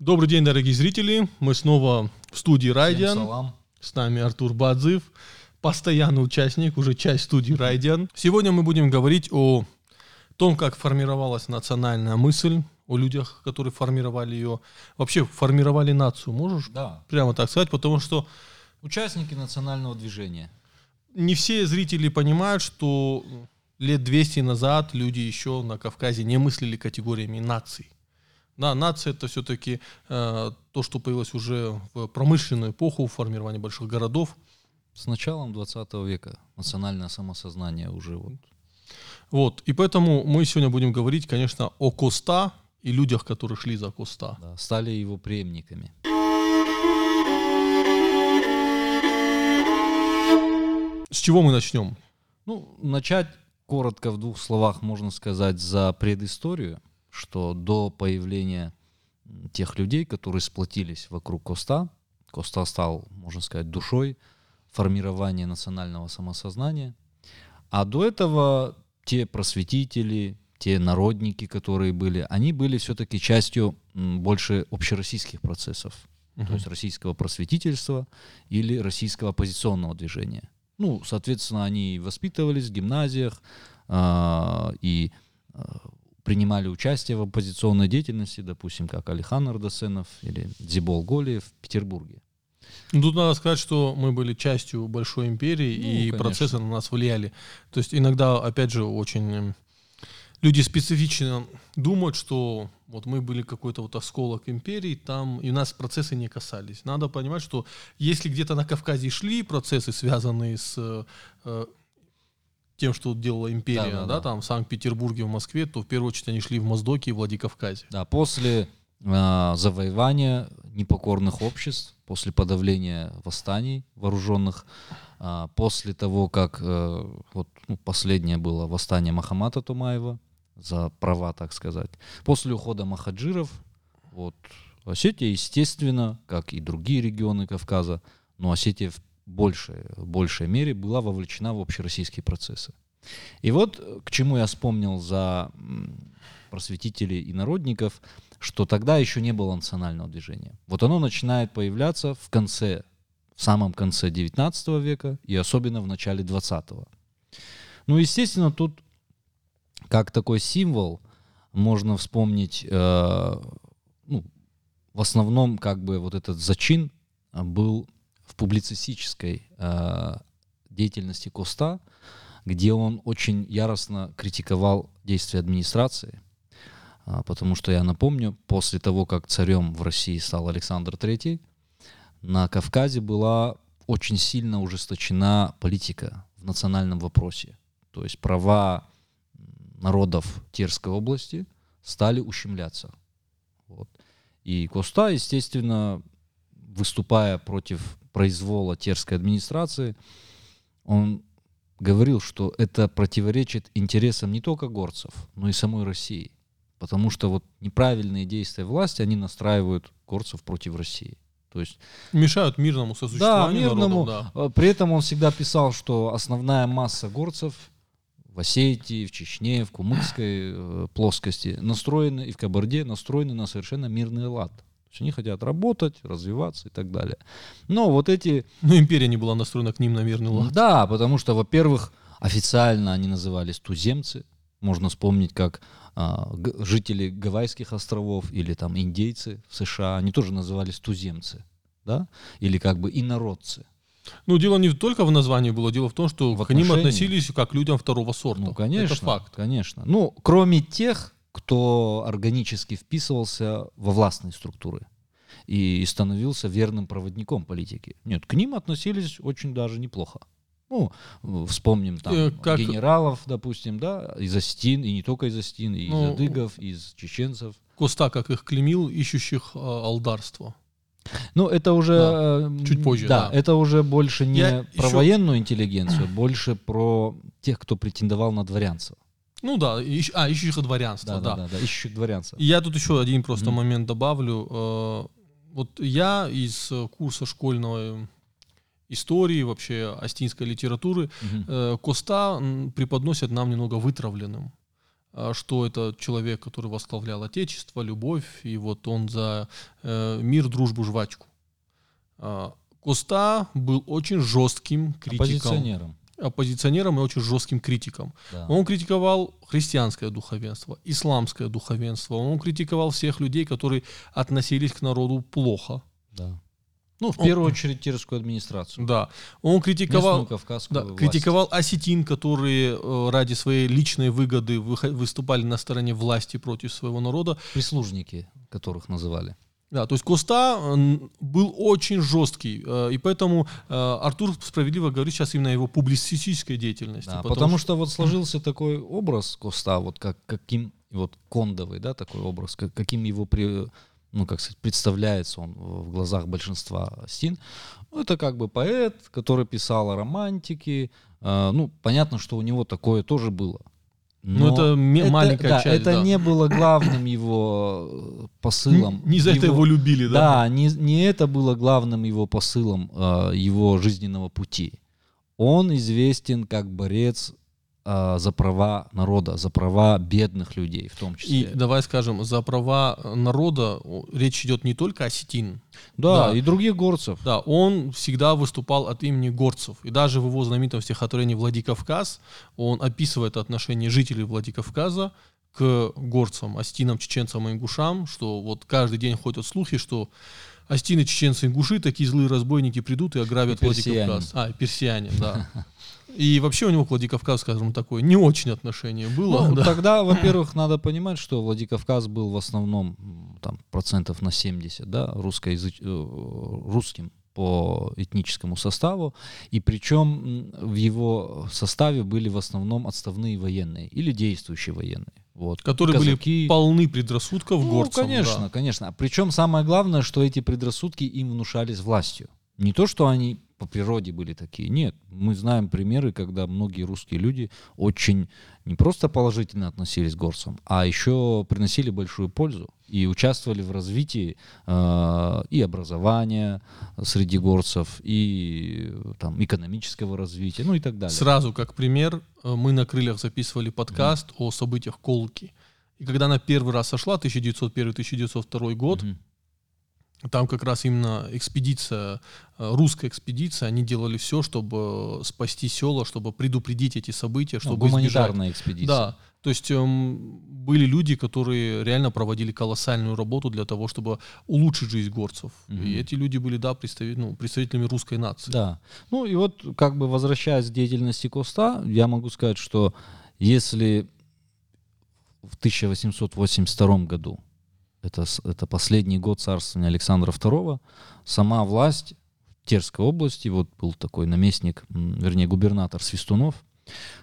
Добрый день, дорогие зрители. Мы снова в студии Райдиан. С нами Артур Бадзив, постоянный участник, уже часть студии Райдиан. Сегодня мы будем говорить о том, как формировалась национальная мысль, о людях, которые формировали ее. Вообще формировали нацию, можешь Да. прямо так сказать? Потому что Участники национального движения. не все зрители понимают, что лет 200 назад люди еще на Кавказе не мыслили категориями наций. Да, нация это все-таки э, то, что появилось уже в промышленную эпоху, в формировании больших городов. С началом 20 века национальное самосознание уже вот. Вот, и поэтому мы сегодня будем говорить, конечно, о Коста и людях, которые шли за Коста. да, стали его преемниками. С чего мы начнем? Ну, начать коротко в двух словах можно сказать за предысторию, что до появления тех людей, которые сплотились вокруг Коста, Коста стал, можно сказать, душой формирования национального самосознания, а до этого те просветители, те народники, которые были, они были все-таки частью больше общероссийских процессов, то есть российского просветительства или российского оппозиционного движения. Ну, соответственно, они воспитывались в гимназиях а, и а, принимали участие в оппозиционной деятельности, допустим, как Алихан Ардасенов или Дзибол Голиев в Петербурге. Ну, Тут надо сказать, что мы были частью большой империи, Ну, и конечно. процессы на нас влияли. То есть иногда, опять же, очень м, люди специфично думают, что вот мы были какой-то вот осколок империи, там и нас процессы не касались. Надо понимать, что если где-то на Кавказе шли процессы, связанные с э, тем, что делала империя, да, Да-да-да. там в Санкт-Петербурге, в Москве, то в первую очередь они шли в Моздоке и Владикавказе. Да, после а, завоевания непокорных обществ, после подавления восстаний вооруженных, а, после того, как э, вот, ну, последнее было восстание Махамата Тумаева за права, так сказать, после ухода махаджиров, вот, Осетия, естественно, как и другие регионы Кавказа, но Осетия в большей, большей мере была вовлечена в общероссийские процессы. И вот э, к чему я вспомнил за просветителей и народников, что тогда еще не было национального движения. Вот оно начинает появляться в конце, в самом конце 19 века и особенно в начале 20 Ну, естественно, тут как такой символ можно вспомнить, э, ну, в основном как бы вот этот зачин а, был в публицистической э, деятельности Коста, где он очень яростно критиковал действия администрации, а, потому что я напомню, после того, как царем в России стал Александр III, на Кавказе была очень сильно ужесточена политика в национальном вопросе. То есть права народов Терской области стали ущемляться. Вот. И Коста, естественно, выступая против произвола терской администрации, он говорил, что это противоречит интересам не только горцев, но и самой России. Потому что вот неправильные действия власти, они настраивают горцев против России. То есть, Мешают мирному да, сосуществованию мирному. народов, да. э, При этом он всегда писал, что основная масса горцев в Осетии, в Чечне, в Кумыкской э, плоскости настроены и в Кабарде настроены на совершенно мирный лад. То есть они хотят работать, развиваться и так далее. Но вот эти Но империя не была настроена к ним на мирный лад. да, потому что, во-первых, официально они назывались туземцы. Можно вспомнить, как а, г- жители Гавайских островов или там индейцы в США, они тоже назывались туземцы, да, или как бы инородцы. Ну, дело не только в названии было, дело в том, что В к ним относились как к людям второго сорта. Ну, конечно, Это факт. конечно. Ну, кроме тех, кто органически вписывался во властные структуры и становился верным проводником политики. Нет, к ним относились очень даже неплохо. Ну, вспомним там Э, как- генералов, допустим, да, из Остин, и не только из Остин, и Ну, из адыгов, и из чеченцев. Коста, как их клеймил, ищущих э, алдарство. Ну, это уже... Да, э, чуть позже, Да, да. это уже больше не Я про еще- военную интеллигенцию, больше про тех, кто претендовал на дворянство. Ну да, ищ- а, ищущих дворянство, Да, да. да, да, да, ищущих дворянцев. И я тут еще один просто Мгм. момент добавлю. Э, Вот я из курса школьной истории, вообще астинской литературы, э, Коста м, преподносят нам немного вытравленным. а, что это человек, который восславлял Отечество, любовь, и вот он за э, мир, дружбу, жвачку. А, Коста был очень жестким критиком. Оппозиционером. Оппозиционером и очень жестким критиком. Да. Он критиковал христианское духовенство, исламское духовенство. Он критиковал всех людей, которые относились к народу плохо. Да. Ну, в Он- первую очередь Терскую администрацию. Да. Он критиковал, да, власть. критиковал осетин, которые э, ради своей личной выгоды выступали на стороне власти против своего народа. Прислужники, которых называли. Да, то есть Коста был очень жесткий, э, и поэтому э, Артур справедливо говорит сейчас именно о его публицистической деятельности. Да, потому, что... вот сложился такой образ Коста, вот как каким вот кондовый, да, такой образ, как, каким его при, ну как сказать, представляется он в глазах большинства стин. Ну, это как бы поэт, который писал о романтике. Э, ну, понятно, что у него такое тоже было. Ну, Но это ме- маленькая да, часть, Это да. не было главным его э, посылом. Не за это его любили, да? Да, не, не это было главным его посылом э, его жизненного пути. Он известен как борец за права народа, за права бедных людей в том числе. И давай скажем, за права народа о, речь идет не только о Сетин. да, да. и других горцев. Да, он всегда выступал от имени горцев. И даже в его знаменитом стихотворении «Владикавказ» он описывает отношение жителей Владикавказа к горцам, остинам, чеченцам и ингушам, что вот каждый день ходят слухи, что остины, чеченцы, ингуши, такие злые разбойники придут и ограбят И. Владикавказ. А, персиане, да. И вообще у него к Владикавказу, скажем, такое не очень отношение было. Ну, да. Тогда, во-первых, надо понимать, что Владикавказ был в основном там, процентов на 70 да, русскоязыч... э, русским по этническому составу, и причем в его составе были в основном отставные военные или действующие военные. Вот. Которые Казаки. были полны предрассудков Ну, горцам. конечно, да. конечно. Причем самое главное, что эти предрассудки им внушались властью. Не то, что они по природе были такие. Нет, мы знаем примеры, когда многие русские люди очень не просто положительно относились к горцам, а еще приносили большую пользу и участвовали в развитии э, и образования среди горцев, и там экономического развития, ну и так далее. Сразу, как пример, э, мы на крыльях записывали подкаст о событиях Колки. И когда она первый раз сошла, 1901-1902 год, Мгм. Там как раз именно экспедиция, э, русская экспедиция, они делали все, чтобы спасти села, чтобы предупредить эти события, Ну, чтобы избежать. гуманитарная экспедиция. Да, то есть эм, были люди, которые реально проводили колоссальную работу для того, чтобы улучшить жизнь горцев. Мгм. И эти люди были, да, представи- ну, представителями русской нации. Да. Ну и вот, как бы возвращаясь к деятельности Коста, я могу сказать, что если в 1882 году, это, это последний год царствования Александра II, сама власть в Терской области, вот был такой наместник, вернее губернатор Свистунов,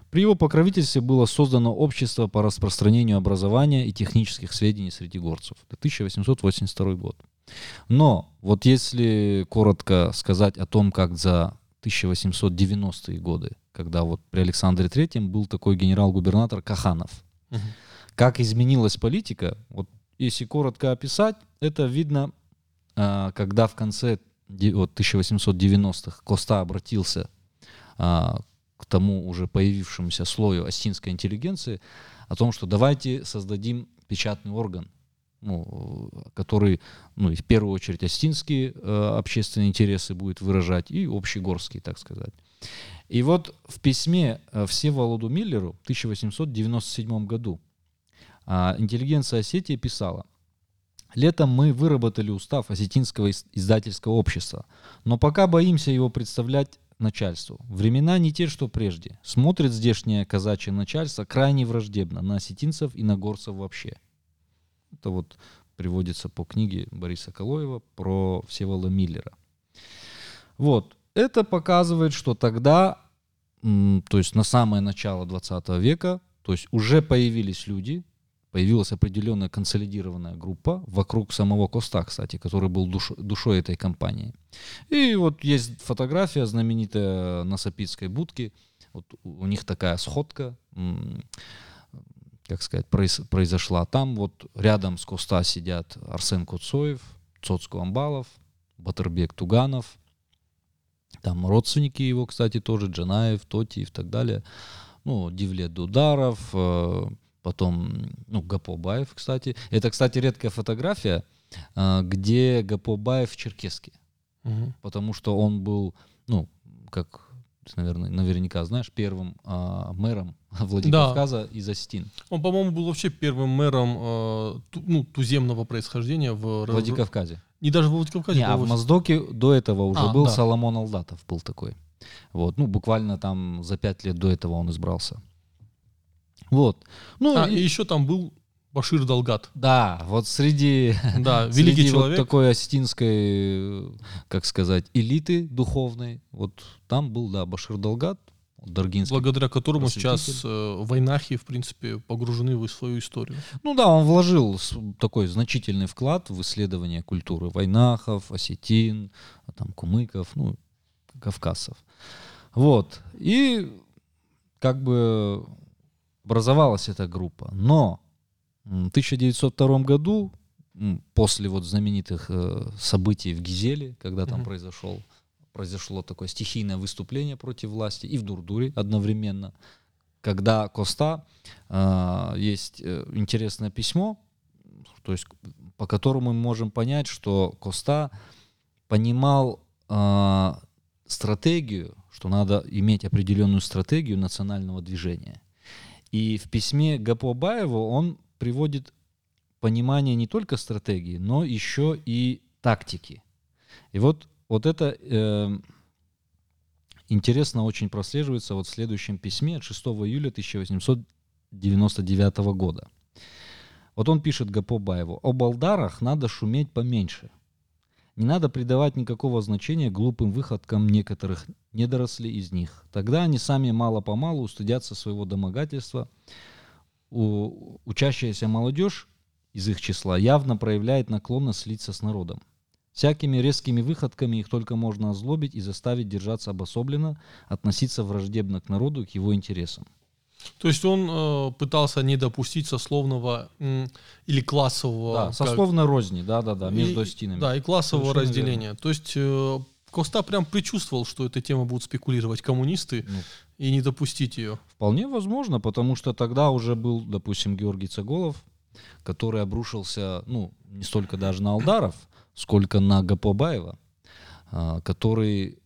при его покровительстве было создано общество по распространению образования и технических сведений среди горцев. Это 1882 год. Но вот если коротко сказать о том, как за 1890-е годы, когда вот при Александре Третьем был такой генерал-губернатор Каханов, Мгм. как изменилась политика, вот если коротко описать, это видно, а, когда в конце де- вот, 1890-х Коста обратился а, к тому уже появившемуся слою остинской интеллигенции о том, что давайте создадим печатный орган, ну, который, ну, в первую очередь остинские э, общественные интересы будет выражать и общегорские, так сказать. И вот в письме Всеволоду Миллеру в 1897 году а, интеллигенция Осетии писала, Летом мы выработали устав осетинского издательского общества, но пока боимся его представлять начальству. Времена не те, что прежде. Смотрит здешнее казачье начальство крайне враждебно на осетинцев и на горцев вообще. Это вот приводится по книге Бориса Калоева про Всеволода Миллера. Вот. Это показывает, что тогда, то есть на самое начало 20 века, то есть уже появились люди, появилась определенная консолидированная группа вокруг самого Коста, кстати, который был душ- душой этой компании. И вот есть фотография знаменитая на Сапицкой будке. Вот у них такая сходка, как сказать, произ- произошла. Там вот рядом с Коста сидят Арсен Куцоев, Цоцко Амбалов, Батырбек Туганов. Там родственники его, кстати, тоже, Джанаев, Тоти и так далее. Ну, Дивлет Дударов, э, потом, ну, Гапобаев, кстати. Это, кстати, редкая фотография, а, где Гапобаев в черкеске. Мгм. Потому что он был, ну, как ты, наверное, наверняка знаешь, первым а, мэром Владикавказа из Остин. Он, по-моему, был вообще первым мэром э, ту- ну, туземного происхождения в Владикавказе. Не даже в Владикавказе. Не, а в Моздоке до этого уже А, был да. Соломон Алдатов, был такой. Вот, ну, буквально там за пять лет до этого он избрался. Вот. Ну, А, и- еще там был Башир Далгат. да, вот среди, Да, среди великий вот человек. такой остинской, э, как сказать, элиты духовной, вот там был, да, Башир Далгат, Даргинский. благодаря которому сейчас э, войнахи, в принципе, погружены в свою историю. Ну да, он вложил такой значительный вклад в исследование культуры войнахов, осетин, а там кумыков, ну, кавказцев. Вот. И как бы образовалась эта группа. Но в 1902 году, после вот знаменитых э, событий в Гизеле, когда там Мгм. произошел, произошло такое стихийное выступление против власти, и в Дурдуре одновременно, когда Коста, а, есть э, интересное письмо, то есть по которому мы можем понять, что Коста понимал а, стратегию, что надо иметь определенную стратегию национального движения. И в письме Гапобаеву он приводит понимание не только стратегии, но еще и тактики. И вот, вот это э, интересно очень прослеживается вот в следующем письме от 6 июля 1899 года. Вот он пишет Гапобаеву, «О балдарах надо шуметь поменьше. Не надо придавать никакого значения глупым выходкам некоторых недорослей из них. Тогда они сами мало-помалу устыдятся своего домогательства. У, учащаяся молодежь из их числа явно проявляет наклонность слиться с народом. Всякими резкими выходками их только можно озлобить и заставить держаться обособленно, относиться враждебно к народу к его интересам. То есть он э, пытался не допустить сословного м, или классового... Да, как- сословной розни, да-да-да, между и- остинами. Да, и классового Совершенно разделения. То есть э, Коста прям предчувствовал, что этой темой будут спекулировать коммунисты, Ну, и не допустить ее. Вполне возможно, потому что тогда уже был, допустим, Георгий Цаголов, который обрушился, ну, не столько даже на Алдаров, сколько на Гапобаева, а, который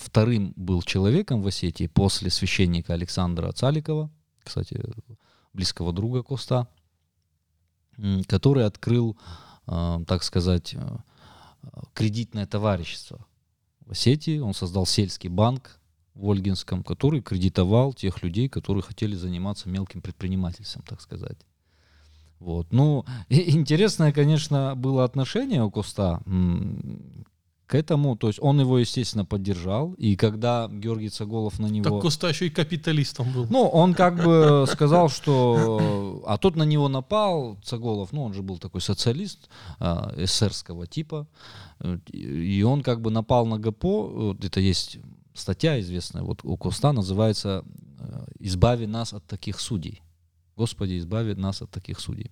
вторым был человеком в Осетии после священника Александра Цаликова, кстати, близкого друга Коста, который открыл, а, так сказать, а, кредитное товарищество в Осетии. Он создал сельский банк в Ольгинском, который кредитовал тех людей, которые хотели заниматься мелким предпринимательством, так сказать. Вот. Ну, интересное, конечно, было отношение у Коста к этому. То есть он его, естественно, поддержал. И когда Георгий Цаголов на него... Так Коста еще и капиталистом был. Ну, он как бы сказал, что... А тот на него напал, Цаголов, ну, он же был такой социалист а, эсерского типа, и он как бы напал на ГПО, вот это есть статья известная, вот у Коста называется э, «Избави нас от таких судей». Господи, избави нас от таких судей.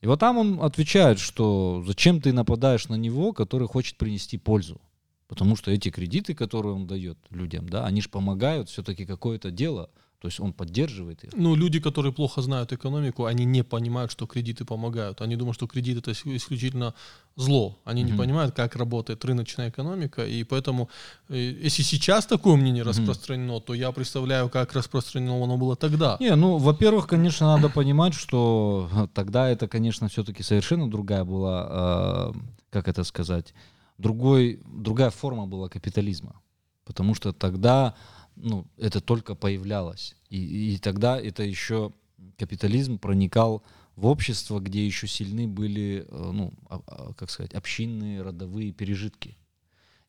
И вот там он отвечает, что зачем ты нападаешь на него, который хочет принести пользу. Потому что эти кредиты, которые он дает людям, да, они же помогают все-таки какое-то дело. То есть он поддерживает их. Ну, люди, которые плохо знают экономику, они не понимают, что кредиты помогают. Они думают, что кредит это ис- исключительно зло. Они не Мгм. понимают, как работает рыночная экономика. И поэтому, э, если сейчас такое мнение Мгм. распространено, то я представляю, как распространено оно было тогда. Не, ну, во-первых, конечно, надо понимать, что тогда это, конечно, все-таки совершенно другая была, э, как это сказать, другой, другая форма была капитализма. Потому что тогда ну, это только появлялось. И, и тогда это еще капитализм проникал в общество, где еще сильны были, э, ну, а- а, как сказать, общинные, родовые пережитки.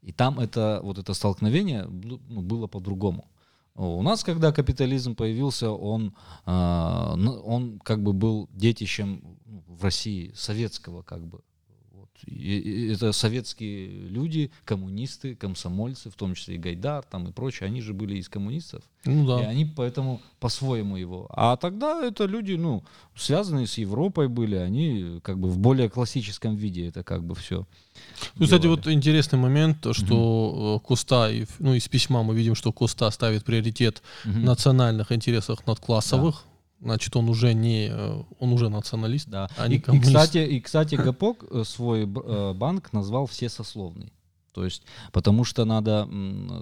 И там это, вот это столкновение ну, ну, было по-другому. У нас, когда капитализм появился, он, ну, он как бы был детищем ну, в России советского как бы. И- и это советские люди, коммунисты, комсомольцы, в том числе и Гайдар там и прочие, они же были из коммунистов. Ну И да. они поэтому по-своему его. А тогда это люди, ну, связанные с Европой были, они как бы в более классическом виде это как бы все. Ну, кстати, вот интересный момент, то, что э, Коста, и ну, из письма мы видим, что Коста ставит приоритет национальных интересах над классовых. Значит, он уже не, э, он уже националист, Да. а И, не и, коммунист. кстати, и, кстати, Гапок э, свой э, банк назвал всесословный. То есть, потому что надо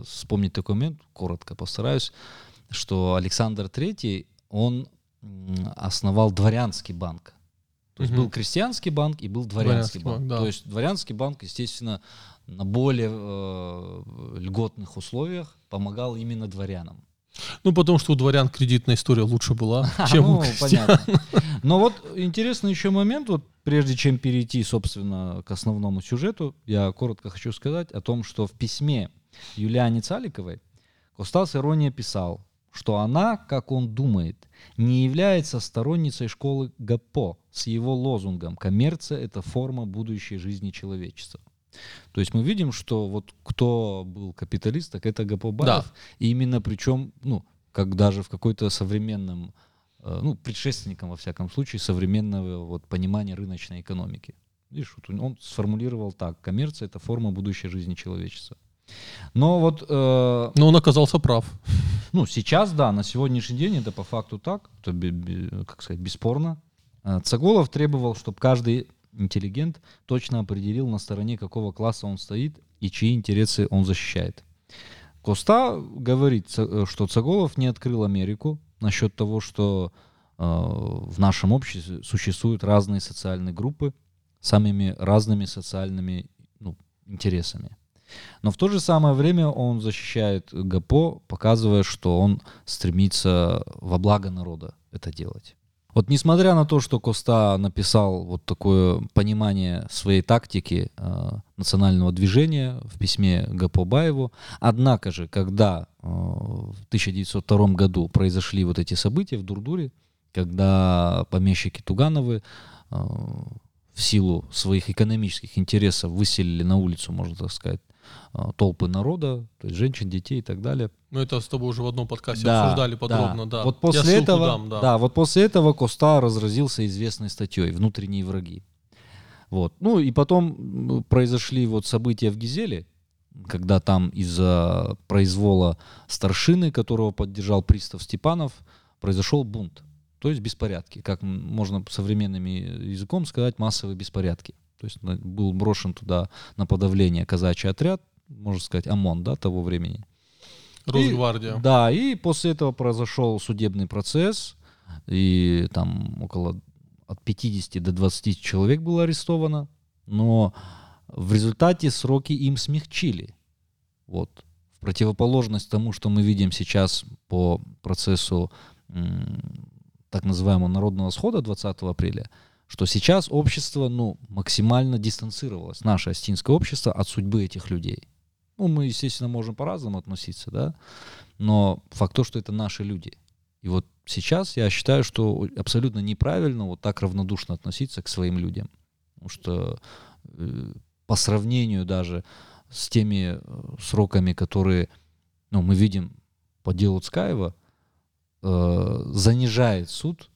вспомнить такой момент, коротко постараюсь, что Александр III, он основал дворянский банк. То есть Мгм. был крестьянский банк и был дворянский, Дворянский банк. банк, да. То есть дворянский банк, естественно, на более э, льготных условиях помогал именно дворянам. Ну, потому что у дворян кредитная история лучше была, чем у ну, крестьян. понятно. Но вот интересный еще момент, вот прежде чем перейти, собственно, к основному сюжету, я коротко хочу сказать о том, что в письме Юлиане Цаликовой Костас Ирония писал, что она, как он думает, не является сторонницей школы ГАПО с его лозунгом «Коммерция – это форма будущей жизни человечества». То есть мы видим, что вот кто был капиталист, так это ГАПО Баев. И именно причем, ну, как даже в какой-то современном, э, ну, предшественником, во всяком случае, современного вот понимания рыночной экономики. Видишь, вот он сформулировал так, коммерция — это форма будущей жизни человечества. Но вот, э, Но он оказался прав. ну, сейчас, да, на сегодняшний день это по факту так, это, как сказать, бесспорно. Э, Цаголов требовал, чтобы каждый интеллигент точно определил, на стороне какого класса он стоит и чьи интересы он защищает. Коста говорит, э, что Цаголов не открыл Америку насчет того, что э, в нашем обществе существуют разные социальные группы с самыми разными социальными ну, интересами. Но в то же самое время он защищает ГАПО, показывая, что он стремится во благо народа это делать. Вот несмотря на то, что Коста написал вот такое понимание своей тактики э, национального движения в письме Гапо Баеву, однако же, когда э, в 1902 году произошли вот эти события в Дурдуре, когда помещики Тугановы э, в силу своих экономических интересов выселили на улицу, можно так сказать, толпы народа, то есть женщин, детей и так далее. Мы это с тобой уже в одном подкасте Да, обсуждали подробно, да. Вот Я после ссылку этого, дам, да. да. вот после этого Коста разразился известной статьей "Внутренние враги". Вот, ну и потом произошли вот события в Гизеле, когда там из-за произвола старшины, которого поддержал пристав Степанов, произошел бунт, то есть беспорядки, как можно современным языком сказать, массовые беспорядки. То есть на- был брошен туда на подавление казачий отряд, можно сказать, ОМОН, да, того времени. Росгвардия. И- да, и после этого произошел судебный процесс, и там около от 50 до 20 человек было арестовано, но в результате сроки им смягчили. Вот. В противоположность тому, что мы видим сейчас по процессу так называемого народного схода 20 апреля, что сейчас общество ну, максимально дистанцировалось, наше астинское общество, от судьбы этих людей. Ну, мы, естественно, можем по-разному относиться, да, но факт то, что это наши люди. И вот сейчас я считаю, что абсолютно неправильно вот так равнодушно относиться к своим людям. Потому что э, по сравнению даже с теми э, сроками, которые ну, мы видим по делу Цкаева, э, занижает суд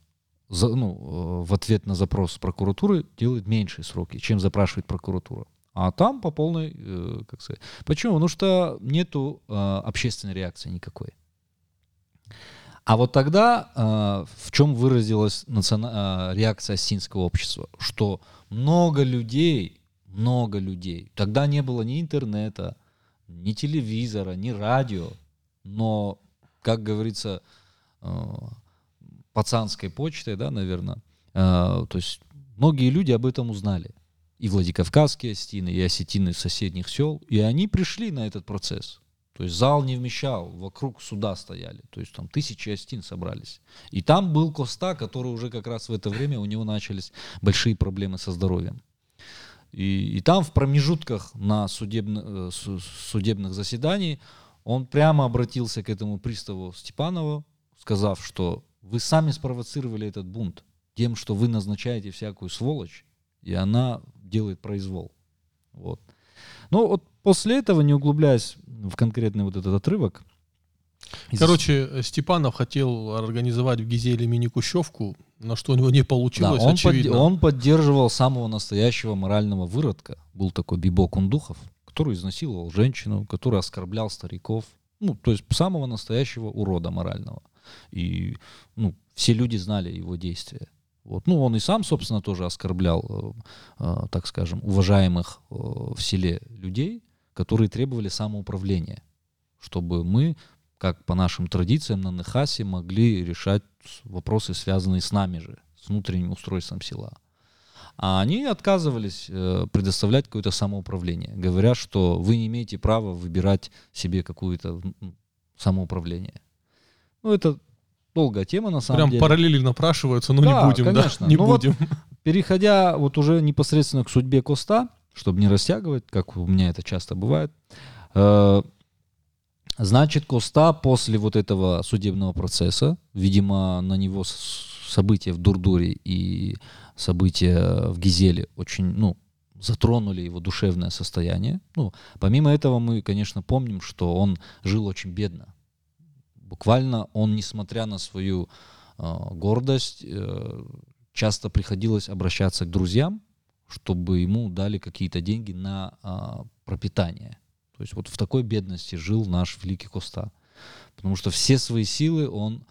за, ну, э, в ответ на запрос прокуратуры, делает меньшие сроки, чем запрашивает прокуратура. А там по полной, э, как сказать. Почему? Потому что нету э, общественной реакции никакой. А вот тогда э, в чем выразилась реакция осетинского общества? Что много людей, много людей, тогда не было ни интернета, ни телевизора, ни радио, но, как говорится, пацанской почтой, да, наверное, то есть многие люди об этом узнали. И Владикавказские осетины, и осетины соседних сел, и они пришли на этот процесс. То есть зал не вмещал, вокруг суда стояли. То есть там тысячи остин собрались. И там был Коста, который уже как раз в это время у него начались большие проблемы со здоровьем. И, и там в промежутках на судебно- э, су- судебных заседаний он прямо обратился к этому приставу Степанову, сказав, что вы сами спровоцировали этот бунт тем, что вы назначаете всякую сволочь, и она делает произвол. Вот. Но вот после этого, не углубляясь в конкретный вот этот отрывок, Короче, Степанов хотел организовать в Гизеле мини-кущевку, на что у него не Да, получилось, он, под- очевидно. он поддерживал самого настоящего морального выродка. Был такой Бибо Кундухов, который изнасиловал женщину, который оскорблял стариков. Ну, то есть самого настоящего урода морального. И ну, все люди знали его действия. Вот. Ну, он и сам, собственно, тоже оскорблял, э, э, так скажем, уважаемых э, в селе людей, которые требовали самоуправления, чтобы мы, как по нашим традициям на Нехасе, могли решать вопросы, связанные с нами же, с внутренним устройством села. А они отказывались э, предоставлять какое-то самоуправление, говоря, что вы не имеете права выбирать себе какое-то самоуправление. Ну, это долгая тема, на самом Прям деле. параллели напрашиваются, но Да, не будем, конечно. да? Не Ну вот будем. Переходя вот уже непосредственно к судьбе Коста, чтобы не растягивать, как у меня это часто бывает, э, значит, Коста после вот этого судебного процесса, видимо, на него события в Дурдуре и события в Гизеле очень, ну, затронули его душевное состояние. Ну, помимо этого мы, конечно, помним, что он жил очень бедно. Буквально он, несмотря на свою э, гордость, э, часто приходилось обращаться к друзьям, чтобы ему дали какие-то деньги на а, пропитание. То есть вот в такой бедности жил наш великий Коста. Потому что все свои силы он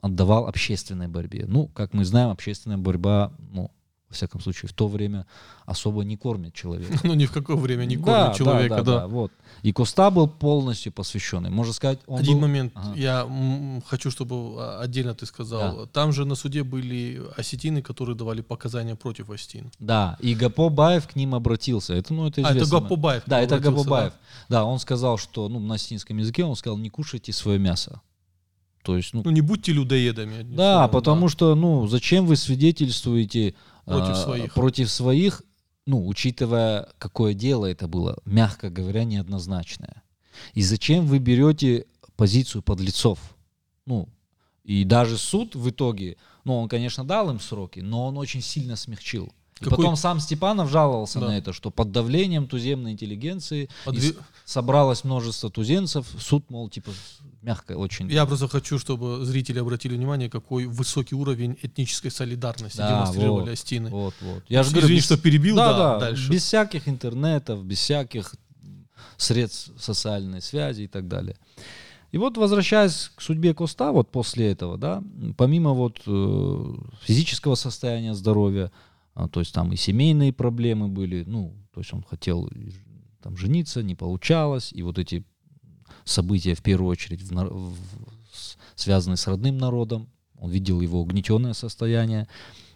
отдавал общественной борьбе. Ну, как мы знаем, общественная борьба, ну, во всяком случае, в то время особо не кормит человека. Ну, ни в какое время не Да, кормит да, человека, да. вот. И Коста был полностью посвященный. Можно сказать, он Один был- момент, Ага. я хочу, чтобы а, отдельно ты сказал. Да. Там же на суде были осетины, которые давали показания против осетин. Да, и Гапо Баев к ним обратился. Это, ну, это А, это известно. Гапобаев. Да, это обратился, Габубаев. Да? он сказал, что, ну, на осетинском языке он сказал, не кушайте свое мясо. То есть, ну, Ну, не будьте людоедами. да, словом, потому что, ну, зачем вы свидетельствуете Против а, своих. против своих, ну, учитывая, какое дело это было, мягко говоря, неоднозначное. И зачем вы берете позицию подлецов? Ну, и даже суд в итоге, ну, он, конечно, дал им сроки, но он очень сильно смягчил. И Какой- потом сам Степанов жаловался Да. на это, что под давлением туземной интеллигенции Подве- и с- собралось множество туземцев, суд, мол, типа, мягко очень. Я просто хочу, чтобы зрители обратили внимание, какой высокий уровень этнической солидарности Да, демонстрировали вот, остины. Вот, вот. Я же говорю, Извини, без- что перебил, да, да, да, дальше. без всяких интернетов, без всяких средств социальной связи и так далее. И вот возвращаясь к судьбе Коста, вот после этого, да, помимо вот э, физического состояния здоровья, а, то есть там и семейные проблемы были, ну, то есть он хотел там жениться, не получалось, и вот эти события в первую очередь в в- связанные с родным народом, он видел его угнетенное состояние.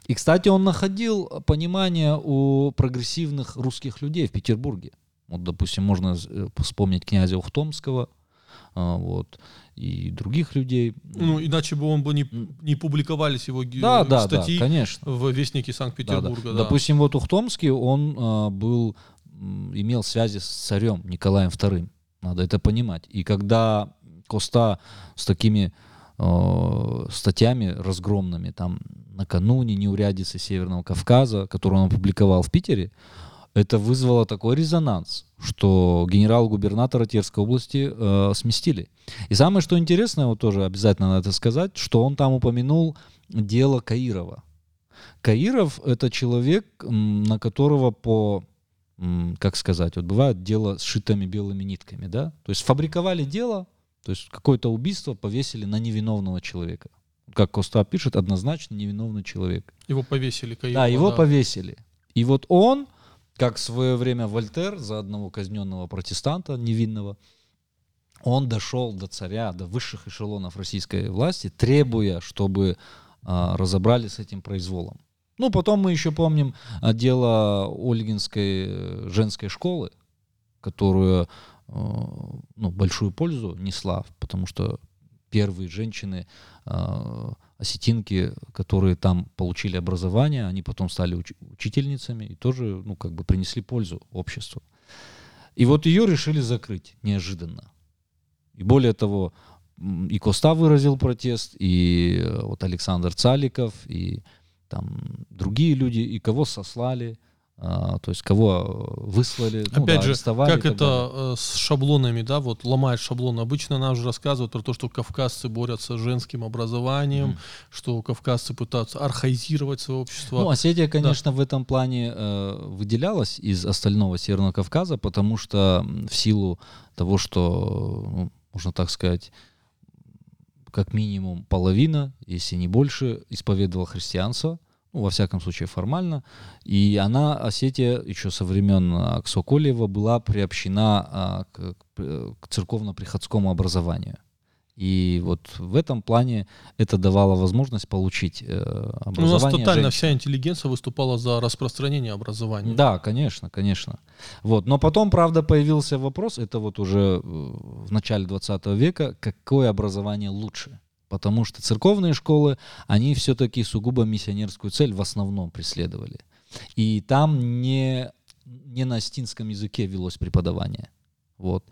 И, кстати, он находил понимание у прогрессивных русских людей в Петербурге. Вот, допустим, можно э, вспомнить князя Ухтомского, а, вот, и других людей. Ну, иначе бы он бы не, не публиковались его да, да, да, статьи конечно. в Вестнике Да, да. Санкт-Петербурга. да. Допустим, вот Ухтомский, он а, был, имел связи с царем Николаем II. Надо это понимать. И когда Коста с такими э, статьями разгромными, там, накануне неурядицы Северного Кавказа, которую он опубликовал в Питере, это вызвало такой резонанс, что генерал-губернатора Терской области э, сместили. И самое, что интересное, вот тоже обязательно надо сказать, что он там упомянул дело Каирова. Каиров — это человек, на которого по, как сказать, вот бывает дело с шитыми белыми нитками, да? То есть фабриковали дело, то есть какое-то убийство повесили на невиновного человека. Как Коста пишет, однозначно невиновный человек. Его повесили. Каирова, Да, его повесили. И вот он, как в свое время Вольтер за одного казненного протестанта невинного, он дошел до царя, до высших эшелонов российской власти, требуя, чтобы а, разобрались с этим произволом. Ну, потом мы еще помним а, дело Ольгинской э, женской школы, которую э, ну, большую пользу несла, потому что первые женщины, э, осетинки, которые там получили образование, они потом стали уч- учительницами и тоже, ну, как бы принесли пользу обществу. И вот ее решили закрыть неожиданно. И более того, и Коста выразил протест, и э, вот Александр Цаликов, и там другие люди, и кого сослали, а, то есть кого э, выслали, ну Опять да, же, арестовали. как это далее. э, с шаблонами, да, вот ломает шаблон. Обычно нам же рассказывают про то, что кавказцы борются с женским образованием, Мгм. что кавказцы пытаются архаизировать свое общество. Ну, Осетия, конечно, в этом плане э, выделялась из остального Северного Кавказа, потому что в силу того, что, ну, можно так сказать, как минимум половина, если не больше, исповедовала христианство, ну, во всяком случае формально, и она, Осетия, еще со времен Аксоколева была приобщена а, к, к церковно-приходскому образованию. И вот в этом плане это давало возможность получить э, образование. Ну, у нас тотально женщин. вся интеллигенция выступала за распространение образования. Да, конечно, конечно. Вот. Но потом, правда, появился вопрос, это вот уже э, в начале 20 века, какое образование лучше? Потому что церковные школы, они все-таки сугубо миссионерскую цель в основном преследовали. И там не, не на астинском языке велось преподавание. Вот.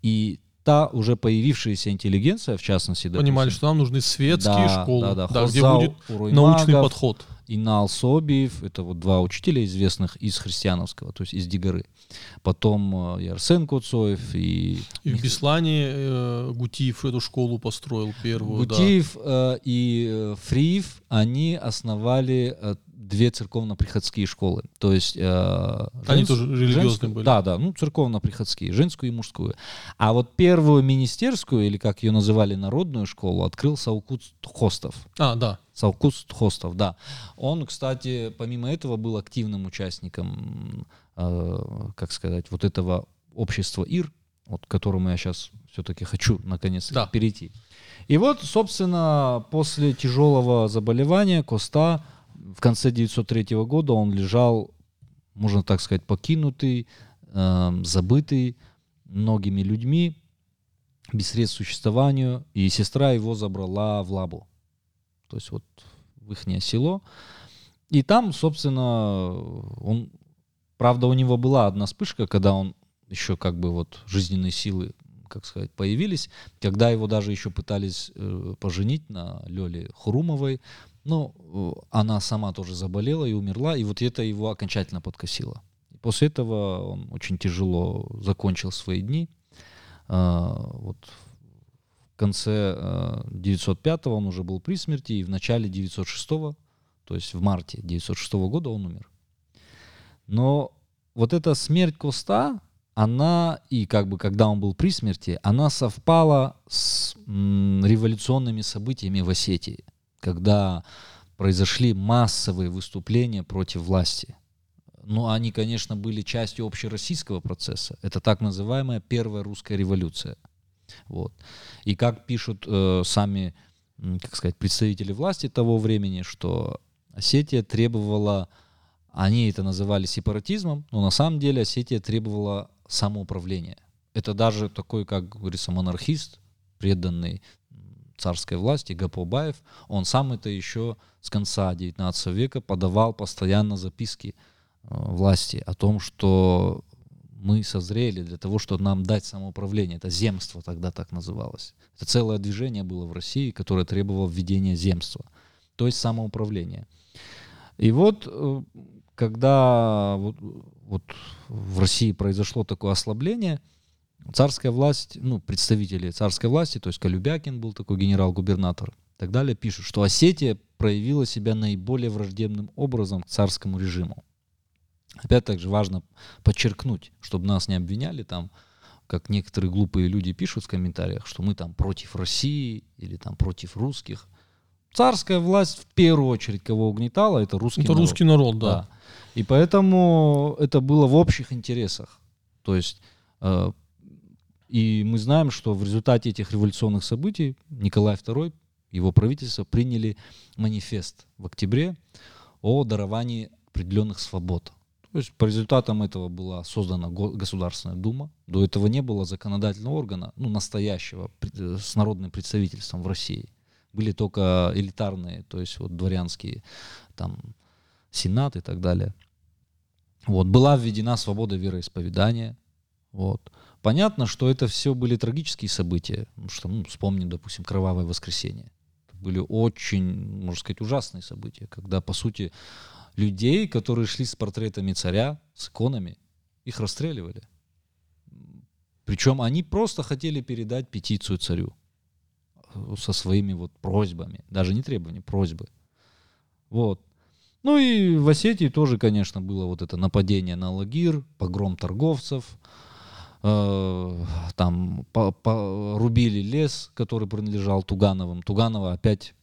И та уже появившаяся интеллигенция, в частности, допустим, понимали, что нам нужны светские да, школы, да, да, да, где будет научный магов, подход. Инал Собиев, это вот два учителя известных из христиановского, то есть из Дигары. Потом э, и Арсен Куцоев, и... И в Беслане э, Гутиев эту школу построил первую, Гутиев да. э, и э, Фриев, они основали э, две церковно-приходские школы. То есть... Э, Они женс... тоже религиозные женскую, были? Да, да, ну, церковно-приходские, женскую и мужскую. А вот первую министерскую, или как ее называли, народную школу, открыл Саукут Хостов. А, да. Саукут Хостов, да. Он, кстати, помимо этого был активным участником, э, как сказать, вот этого общества ИР, вот к которому я сейчас все-таки хочу наконец да. перейти. И вот, собственно, после тяжелого заболевания Коста в конце 1903 года он лежал, можно так сказать, покинутый, э, забытый многими людьми, без средств существованию, и сестра его забрала в Лабу, то есть вот в их село. И там, собственно, он, правда, у него была одна вспышка, когда он еще как бы вот жизненные силы, как сказать, появились, когда его даже еще пытались э, поженить на Лёле Хрумовой, ну, э, она сама тоже заболела и умерла, и вот это его окончательно подкосило. После этого он очень тяжело закончил свои дни. А, вот в конце 905 он уже был при смерти, и в начале 906, то есть в марте 906 года он умер. Но вот эта смерть Коста, она, и как бы когда он был при смерти, она совпала с революционными событиями в Осетии когда произошли массовые выступления против власти. Но они, конечно, были частью общероссийского процесса. Это так называемая первая русская революция. Вот. И как пишут э, сами, как сказать, представители власти того времени, что Осетия требовала, они это называли сепаратизмом, но на самом деле Осетия требовала самоуправления. Это даже такой, как говорится, монархист, преданный царской власти, Гапобаев, он сам это еще с конца 19 века подавал постоянно записки э, власти о том, что мы созрели для того, чтобы нам дать самоуправление. Это земство тогда так называлось. Это целое движение было в России, которое требовало введения земства, то есть самоуправления. И вот, э, когда вот, вот в России произошло такое ослабление – царская власть, ну, представители царской власти, то есть Колюбякин был такой генерал-губернатор и так далее, пишут, что Осетия проявила себя наиболее враждебным образом к царскому режиму. Опять также важно подчеркнуть, чтобы нас не обвиняли там, как некоторые глупые люди пишут в комментариях, что мы там против России или там против русских. Царская власть в первую очередь кого угнетала, это русский это народ. русский народ, да. да. И поэтому это было в общих интересах. То есть э, и мы знаем, что в результате этих революционных событий Николай II, его правительство приняли манифест в октябре о даровании определенных свобод. То есть по результатам этого была создана Государственная Дума. До этого не было законодательного органа, ну, настоящего, с народным представительством в России. Были только элитарные, то есть вот дворянские, там, сенат и так далее. Вот. Была введена свобода вероисповедания. Вот. Понятно, что это все были трагические события. Что, ну, вспомним, допустим, Кровавое воскресенье. Это были очень, можно сказать, ужасные события, когда, по сути, людей, которые шли с портретами царя, с иконами, их расстреливали. Причем они просто хотели передать петицию царю э, со своими вот просьбами, даже не требования, просьбы. Вот. Ну и в Осетии тоже, конечно, было вот это нападение на Лагир, погром торговцев, э, там по- рубили лес, который принадлежал Тугановым. Туганова опять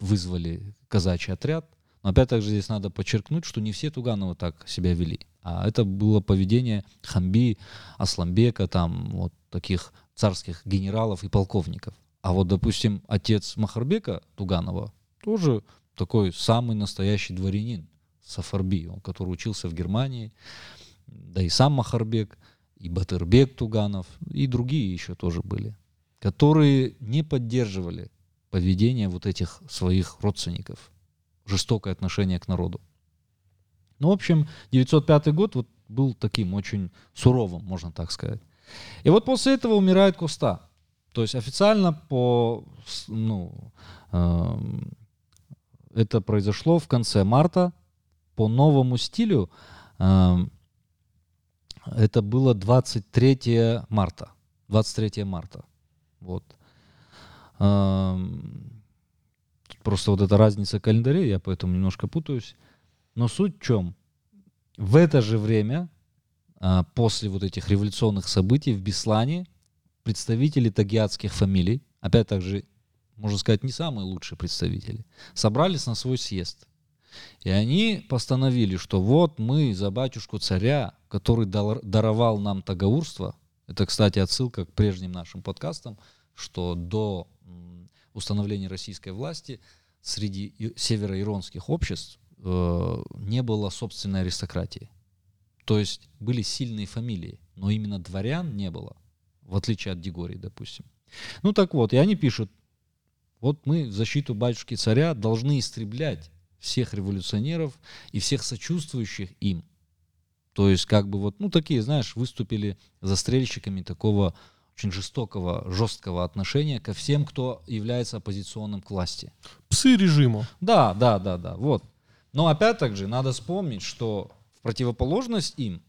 вызвали казачий отряд. Но опять также здесь надо подчеркнуть, что не все Тугановы так себя вели. А это было поведение Хамби, Асламбека, там вот таких царских генералов и полковников. А вот, допустим, отец Махарбека Туганова тоже такой самый настоящий дворянин Сафарби, он, который учился в Германии, да и сам Махарбек, и Батырбек Туганов, и другие еще тоже были, которые не поддерживали поведение вот этих своих родственников, жестокое отношение к народу. Ну, в общем, 905 год вот был таким очень суровым, можно так сказать. И вот после этого умирает Коста. То есть официально по, ну, э, это произошло в конце марта. По новому стилю э, это было 23 марта. 23 марта. Вот. Просто вот эта разница календарей, я поэтому немножко путаюсь. Но суть в чем? В это же время, а, после вот этих революционных событий в Беслане, представители тагиатских фамилий, опять также, можно сказать, не самые лучшие представители, собрались на свой съезд. И они постановили, что вот мы за батюшку царя, который даровал нам тагаурство, это, кстати, отсылка к прежним нашим подкастам, что до установления российской власти среди североиронских обществ э, не было собственной аристократии. То есть были сильные фамилии, но именно дворян не было, в отличие от Дегории, допустим. Ну так вот, и они пишут, вот мы в защиту батюшки царя должны истреблять всех революционеров и всех сочувствующих им. То есть как бы вот, ну такие, знаешь, выступили застрельщиками такого очень жестокого, жесткого отношения ко всем, кто является оппозиционным к власти. Псы режима. Да, да, да, да, вот. Но опять же надо вспомнить, что в противоположность им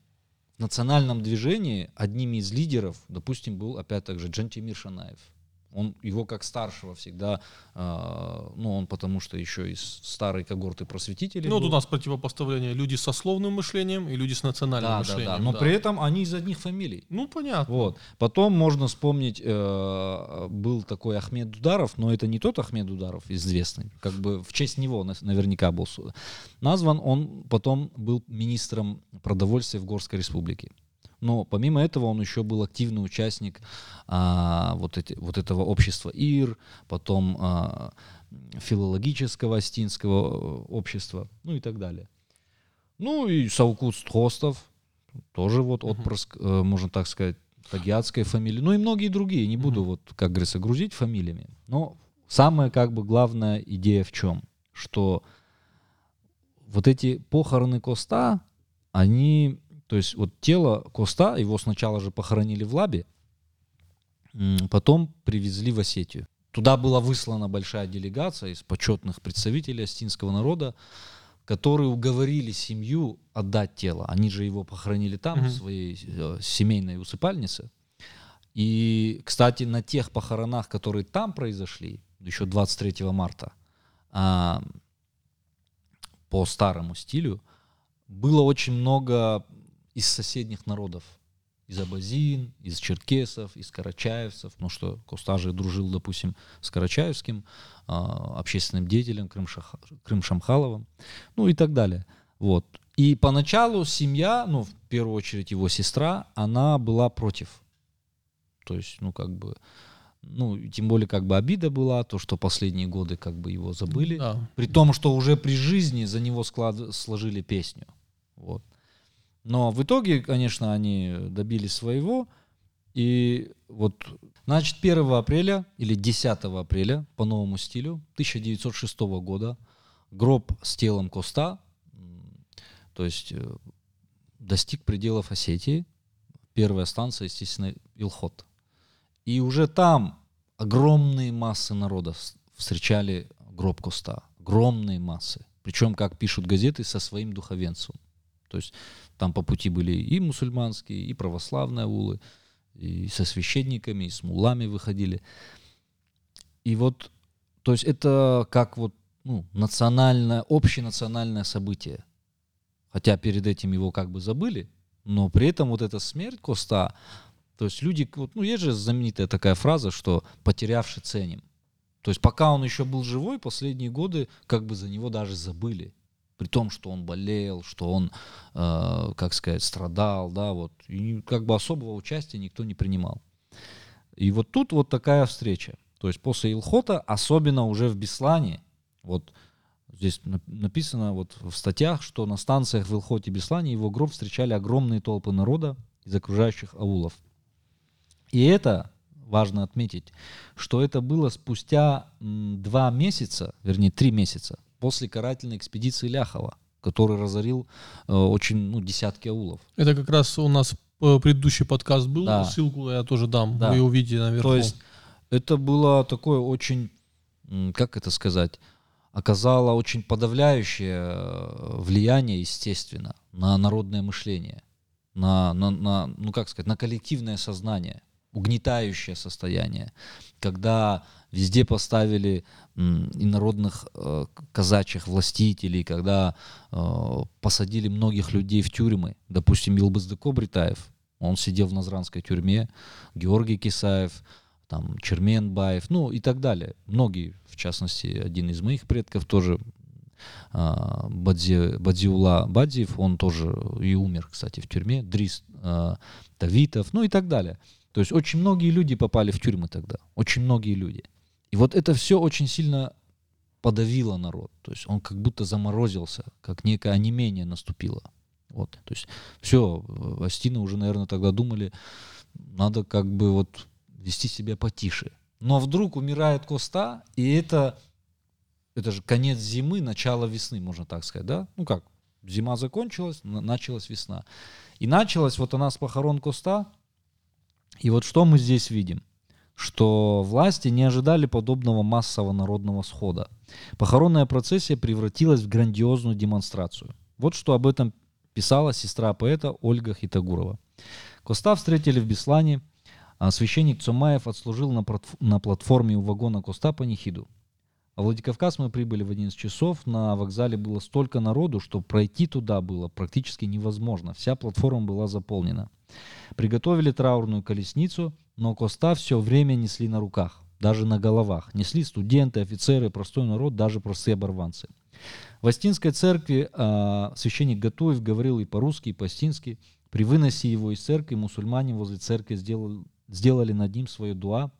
в национальном движении одними из лидеров, допустим, был опять же Джантимир Шанаев – он его как старшего всегда, э, ну он потому что еще из старой когорты просветителей. Ну вот у нас противопоставление люди со словным мышлением и люди с национальным да, мышлением. Да, да, но да. при этом они из одних фамилий. Ну понятно. Вот. Потом можно вспомнить, э, был такой Ахмед Дударов, но это не тот Ахмед Дударов известный, как бы в честь него наверняка был назван. Он потом был министром продовольствия в Горской республике. Но помимо этого он еще был активный участник а, вот, эти, вот этого общества ИР, потом а, филологического астинского э, общества, ну и так далее. Ну и Саукут Стростов, тоже вот отпрыск, uh-huh. можно так сказать, тагиатской фамилии, ну и многие другие, не буду uh-huh. вот, как говорится, грузить фамилиями. Но самая как бы главная идея в чем? Что вот эти похороны Коста, они то есть вот тело Коста, его сначала же похоронили в Лабе, потом привезли в Осетию. Туда была выслана большая делегация из почетных представителей остинского народа, которые уговорили семью отдать тело. Они же его похоронили там, mm-hmm. в своей э, семейной усыпальнице. И, кстати, на тех похоронах, которые там произошли, еще 23 марта, а, по старому стилю, было очень много из соседних народов. Из абазин, из черкесов, из карачаевцев. Ну что, Коста же дружил, допустим, с карачаевским э, общественным деятелем Крым, Шах, Крым Шамхаловым. Ну и так далее. Вот. И поначалу семья, ну, в первую очередь его сестра, она была против. То есть, ну, как бы, ну, тем более, как бы обида была, то, что последние годы, как бы, его забыли. Да. При том, что уже при жизни за него склад... сложили песню. Вот. Но в итоге, конечно, они добились своего. И вот, значит, 1 апреля или 10 апреля по новому стилю 1906 года гроб с телом Коста, то есть э, достиг пределов Осетии. Первая станция, естественно, Илхот. И уже там огромные массы народа встречали гроб Коста. Огромные массы. Причем, как пишут газеты, со своим духовенцем. То есть там по пути были и мусульманские, и православные аулы, и со священниками, и с мулами выходили. И вот, то есть это как вот ну, национальное, общенациональное событие. Хотя перед этим его как бы забыли, но при этом вот эта смерть Коста, то есть люди, вот, ну есть же знаменитая такая фраза, что потерявший ценим. То есть пока он еще был живой, последние годы как бы за него даже забыли. При том, что он болел, что он, э, как сказать, страдал, да, вот. И как бы особого участия никто не принимал. И вот тут вот такая встреча. То есть после Илхота, особенно уже в Беслане, вот здесь написано вот в статьях, что на станциях в Илхоте и Беслане его гроб встречали огромные толпы народа из окружающих аулов. И это, важно отметить, что это было спустя два месяца, вернее три месяца, после карательной экспедиции Ляхова, который разорил э, очень, ну, десятки аулов. Это как раз у нас э, предыдущий подкаст был, да. ссылку я тоже дам, да. вы увидите наверху. То есть это было такое очень, как это сказать, оказало очень подавляющее э, влияние, естественно, на народное мышление, на, на, на ну как сказать, на коллективное сознание, угнетающее состояние, когда везде поставили инородных э, казачьих властителей, когда э, посадили многих людей в тюрьмы, допустим, Илбаздыко Бритаев, он сидел в Назранской тюрьме, Георгий Кисаев, там Черменбаев, ну и так далее. Многие, в частности, один из моих предков тоже а, Бадзи, Бадзиула Бадзиев, он тоже и умер, кстати, в тюрьме, Дрис а, Давитов, ну и так далее. То есть очень многие люди попали в тюрьмы тогда, очень многие люди. И вот это все очень сильно подавило народ, то есть он как будто заморозился, как некое онемение наступило. Вот, то есть все, Астины уже, наверное, тогда думали, надо как бы вот вести себя потише. Но вдруг умирает Коста, и это, это же конец зимы, начало весны, можно так сказать, да? Ну как, зима закончилась, началась весна. И началась вот она с похорон Коста, и вот что мы здесь видим? Что власти не ожидали подобного массового народного схода. Похоронная процессия превратилась в грандиозную демонстрацию. Вот что об этом писала сестра поэта Ольга Хитагурова. Коста встретили в Беслане – а священник Цумаев отслужил на, платформе у вагона Коста. А в Владикавказ мы прибыли в 11 часов. На вокзале было столько народу, что пройти туда было практически невозможно. Вся платформа была заполнена. Приготовили траурную колесницу, но Коста все время несли на руках, даже на головах. Несли студенты, офицеры, простой народ, даже простые оборванцы. В Астинской церкви э, священник Гатуев говорил и по-русски, и по-астински. При выносе его из церкви мусульмане возле церкви сделали, сделали над ним свое дуа.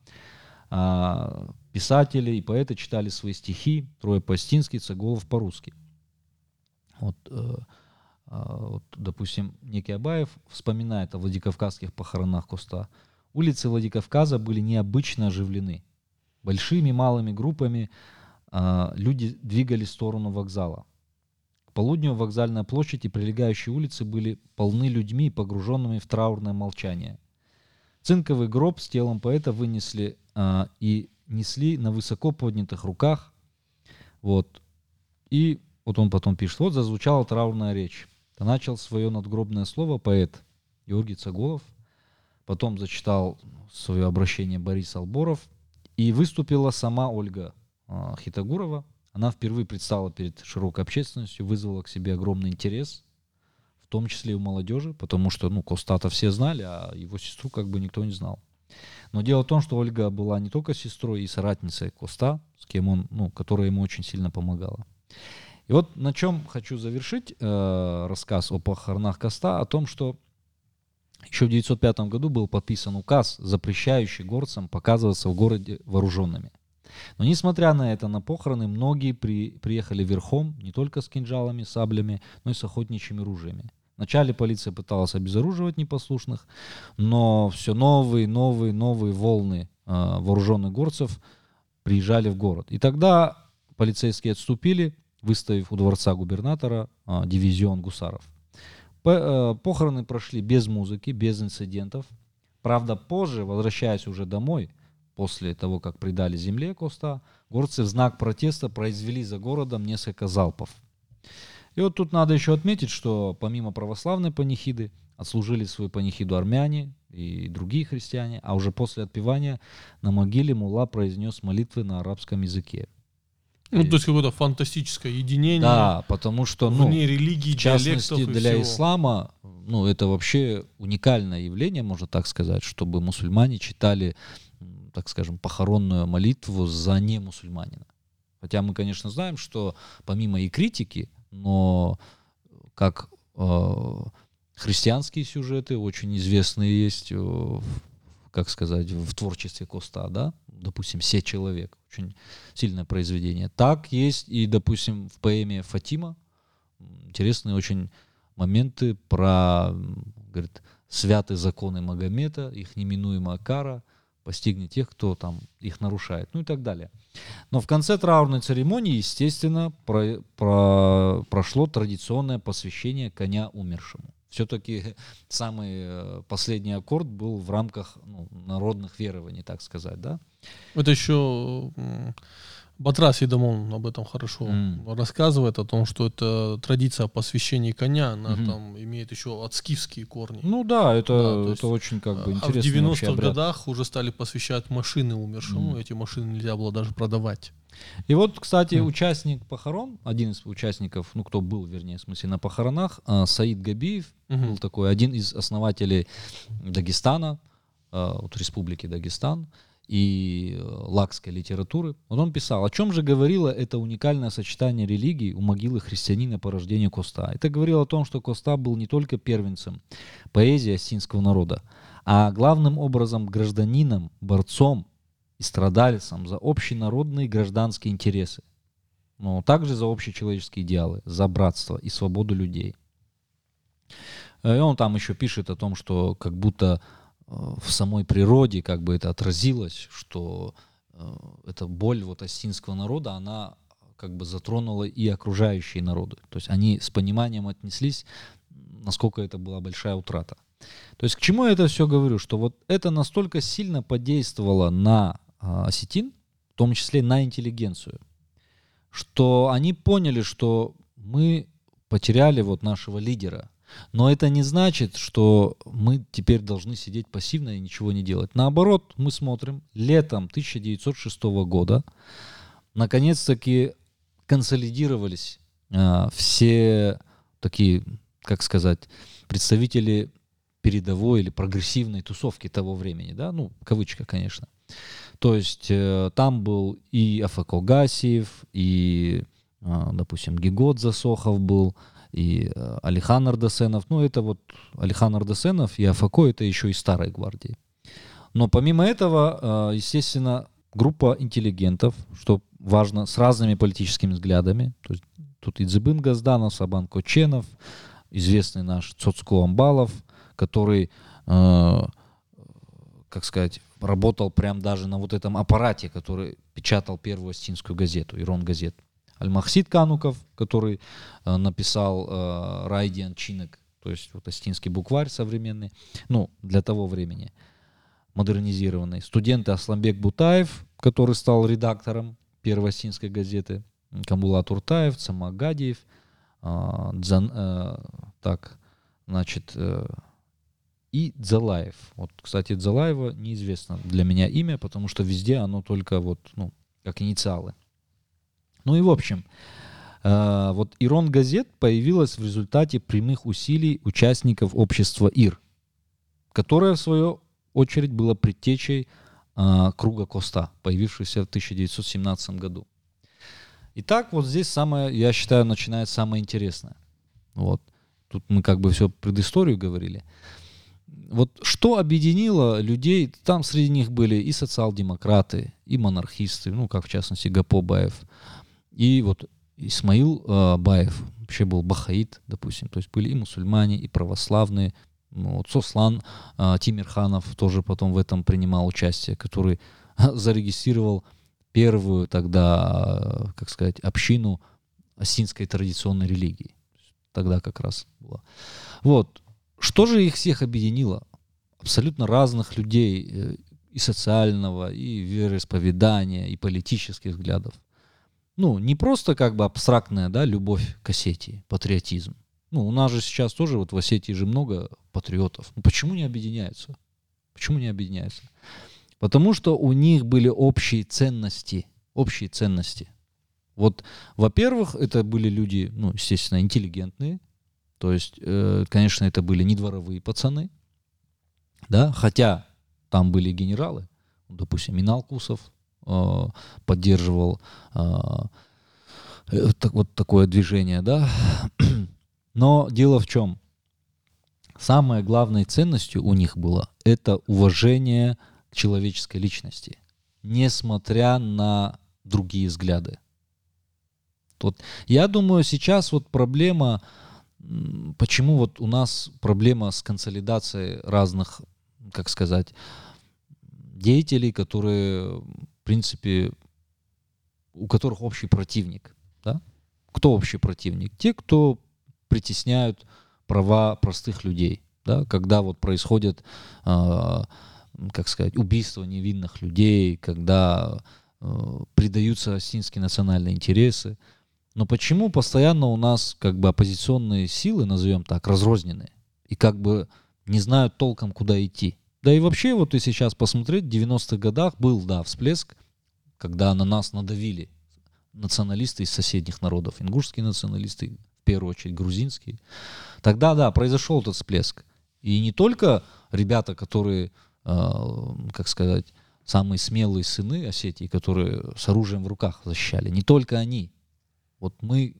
А, писатели и поэты читали свои стихи, Трое Пастинский, Цаголов по-русски. Вот, э, а, вот, допустим, некий Абаев вспоминает о Владикавказских похоронах Коста. Улицы Владикавказа были необычно оживлены. Большими малыми группами а, люди двигались в сторону вокзала. К полудню вокзальная площадь и прилегающие улицы были полны людьми, погруженными в траурное молчание – Цинковый гроб с телом поэта вынесли а, и несли на высоко поднятых руках. Вот. И вот он потом пишет, вот зазвучала траурная речь. Начал свое надгробное слово поэт Георгий Цаголов, потом зачитал свое обращение Борис Алборов, и выступила сама Ольга а, Хитагурова. Она впервые предстала перед широкой общественностью, вызвала к себе огромный интерес в том числе и у молодежи, потому что, ну, Костата все знали, а его сестру как бы никто не знал. Но дело в том, что Ольга была не только сестрой и соратницей Коста, с кем он, ну, которая ему очень сильно помогала. И вот на чем хочу завершить э, рассказ о похоронах Коста, о том, что еще в 1905 году был подписан указ, запрещающий горцам показываться в городе вооруженными. Но несмотря на это, на похороны многие при, приехали верхом, не только с кинжалами, саблями, но и с охотничьими ружьями. Вначале полиция пыталась обезоруживать непослушных, но все новые, новые, новые волны э, вооруженных горцев приезжали в город. И тогда полицейские отступили, выставив у дворца губернатора э, дивизион гусаров. По, э, похороны прошли без музыки, без инцидентов. Правда, позже, возвращаясь уже домой, после того, как придали земле Коста, горцы в знак протеста произвели за городом несколько залпов. И вот тут надо еще отметить, что помимо православной панихиды отслужили свою панихиду армяне и другие христиане, а уже после отпевания на могиле мула произнес молитвы на арабском языке. Ну, И- то есть какое-то фантастическое единение да, потому что, ну, вне религии, в частности, для всего. ислама, ну, это вообще уникальное явление, можно так сказать, чтобы мусульмане читали, так скажем, похоронную молитву за немусульманина. Хотя мы, конечно, знаем, что помимо и критики, но как э, христианские сюжеты очень известные есть, э, как сказать, в творчестве Коста, да, допустим, «Се человек», очень сильное произведение. Так есть и, допустим, в поэме Фатима интересные очень моменты про, говорит, святые законы Магомета, их неминуемая кара постигнет тех, кто там их нарушает, ну и так далее. Но в конце траурной церемонии, естественно, про- про- прошло традиционное посвящение коня умершему. Все-таки самый э, последний аккорд был в рамках ну, народных верований, так сказать, да? Это еще Батрас Едамон об этом хорошо М. рассказывает, о том, что это традиция посвящения коня, она Мгм. там имеет еще отскифские корни. Ну да, это, Да, это очень как бы а в интересный вообще 90-х обряд. годах уже стали посвящать машины умершим. Мгм. Ну, эти машины нельзя было даже продавать. И вот, кстати, Мгм. участник похорон, один из участников, ну кто был, вернее, в смысле, на похоронах, а, Саид Габиев, Мгм. был такой один из основателей Дагестана, а, вот республики Дагестан и э, лакской литературы. Вот он писал, о чем же говорило это уникальное сочетание религий у могилы христианина по рождению Коста. Это говорило о том, что Коста был не только первенцем поэзии осетинского народа, а главным образом гражданином, борцом и страдальцем за общенародные гражданские интересы, но также за общечеловеческие идеалы, за братство и свободу людей. Э, И он там еще пишет о том, что как будто в самой природе как бы это отразилось, что э, эта боль вот осетинского народа, она как бы затронула и окружающие народы. То есть они с пониманием отнеслись, насколько это была большая утрата. То есть к чему я это все говорю? Что вот это настолько сильно подействовало на а, осетин, в том числе на интеллигенцию, что они поняли, что мы потеряли вот нашего лидера. Но это не значит, что мы теперь должны сидеть пассивно и ничего не делать. Наоборот, мы смотрим, летом 1906 года наконец-таки консолидировались а, все такие, как сказать, представители передовой или прогрессивной тусовки того времени, да, ну, кавычка, конечно. То есть э, там был и Афако Гасиев, и, э, допустим, Гигот Засохов был, и э, Алихан Ардасенов. Ну, это вот Алихан Ардасенов и Афако, это еще и старой гвардии. Но помимо этого, э, естественно, группа интеллигентов, что важно, с разными политическими взглядами. То есть тут Идзыбын Газданов, Сабан Коченов, известный наш Цоцко Амбалов, который, э, как сказать, работал прям даже на вот этом аппарате, который печатал первую осетинскую газету, Ирон газет. Аль-Махсид Кануков, который э, написал э, Райдиан Чинек, то есть вот осетинский букварь современный, ну, для того времени, модернизированный. Студенты Асламбек Бутаев, который стал редактором первой осетинской газеты, Камбулат Уртаев, Цамагадиев, а, Дзан, э, так, значит, э, и Дзалаев. Вот, кстати, Дзалаева неизвестно для меня имя, потому что везде оно только вот, ну, как инициалы. Ну и в общем, э, вот Ирон газет появилась в результате прямых усилий участников общества ИР, которое в свою очередь было предтечей э, круга Коста, появившегося в 1917 году. Итак, вот здесь самое, я считаю, начинается самое интересное. Вот. Тут мы как бы все предысторию говорили. Вот что объединило людей, там среди них были и социал-демократы, и монархисты, ну, как в частности Гапо Баев, и вот Исмаил э, Баев, вообще был бахаид, допустим, то есть были и мусульмане, и православные, ну, вот Сослан э, Тимирханов тоже потом в этом принимал участие, который зарегистрировал первую тогда, э, как сказать, общину осинской традиционной религии. Тогда как раз было. Вот. Что же их всех объединило? Абсолютно разных людей э, и социального, и вероисповедания, и политических взглядов. Ну, не просто как бы абстрактная, да, любовь к Осетии, патриотизм. Ну, у нас же сейчас тоже вот в Осетии же много патриотов. Ну, почему не объединяются? Почему не объединяются? Потому что у них были общие ценности. Общие ценности. Вот, во-первых, это были люди, ну, естественно, интеллигентные. То есть, э, конечно, это были не дворовые пацаны, да, хотя там были генералы, допустим, Миналкусов э, поддерживал э, э, так, вот такое движение, да. Но дело в чем? Самой главной ценностью у них было это уважение к человеческой личности, несмотря на другие взгляды. Вот я думаю, сейчас вот проблема, почему вот у нас проблема с консолидацией разных, как сказать, деятелей, которые, принципе, у которых общий противник. Да? Кто общий противник? Те, кто притесняют права простых людей. Да? Когда вот происходит, э, как сказать, убийство невинных людей, когда э, предаются осетинские национальные интересы. Но почему постоянно у нас как бы оппозиционные силы, назовем так, разрозненные, и как бы не знают толком, куда идти? Да и вообще, вот и сейчас посмотреть, в 90-х годах был, да, всплеск, когда на нас надавили националисты из соседних народов, ингушские националисты, в первую очередь грузинские. Тогда, да, произошел этот всплеск. И не только ребята, которые, э, как сказать, самые смелые сыны Осетии, которые с оружием в руках защищали, не только они. Вот мы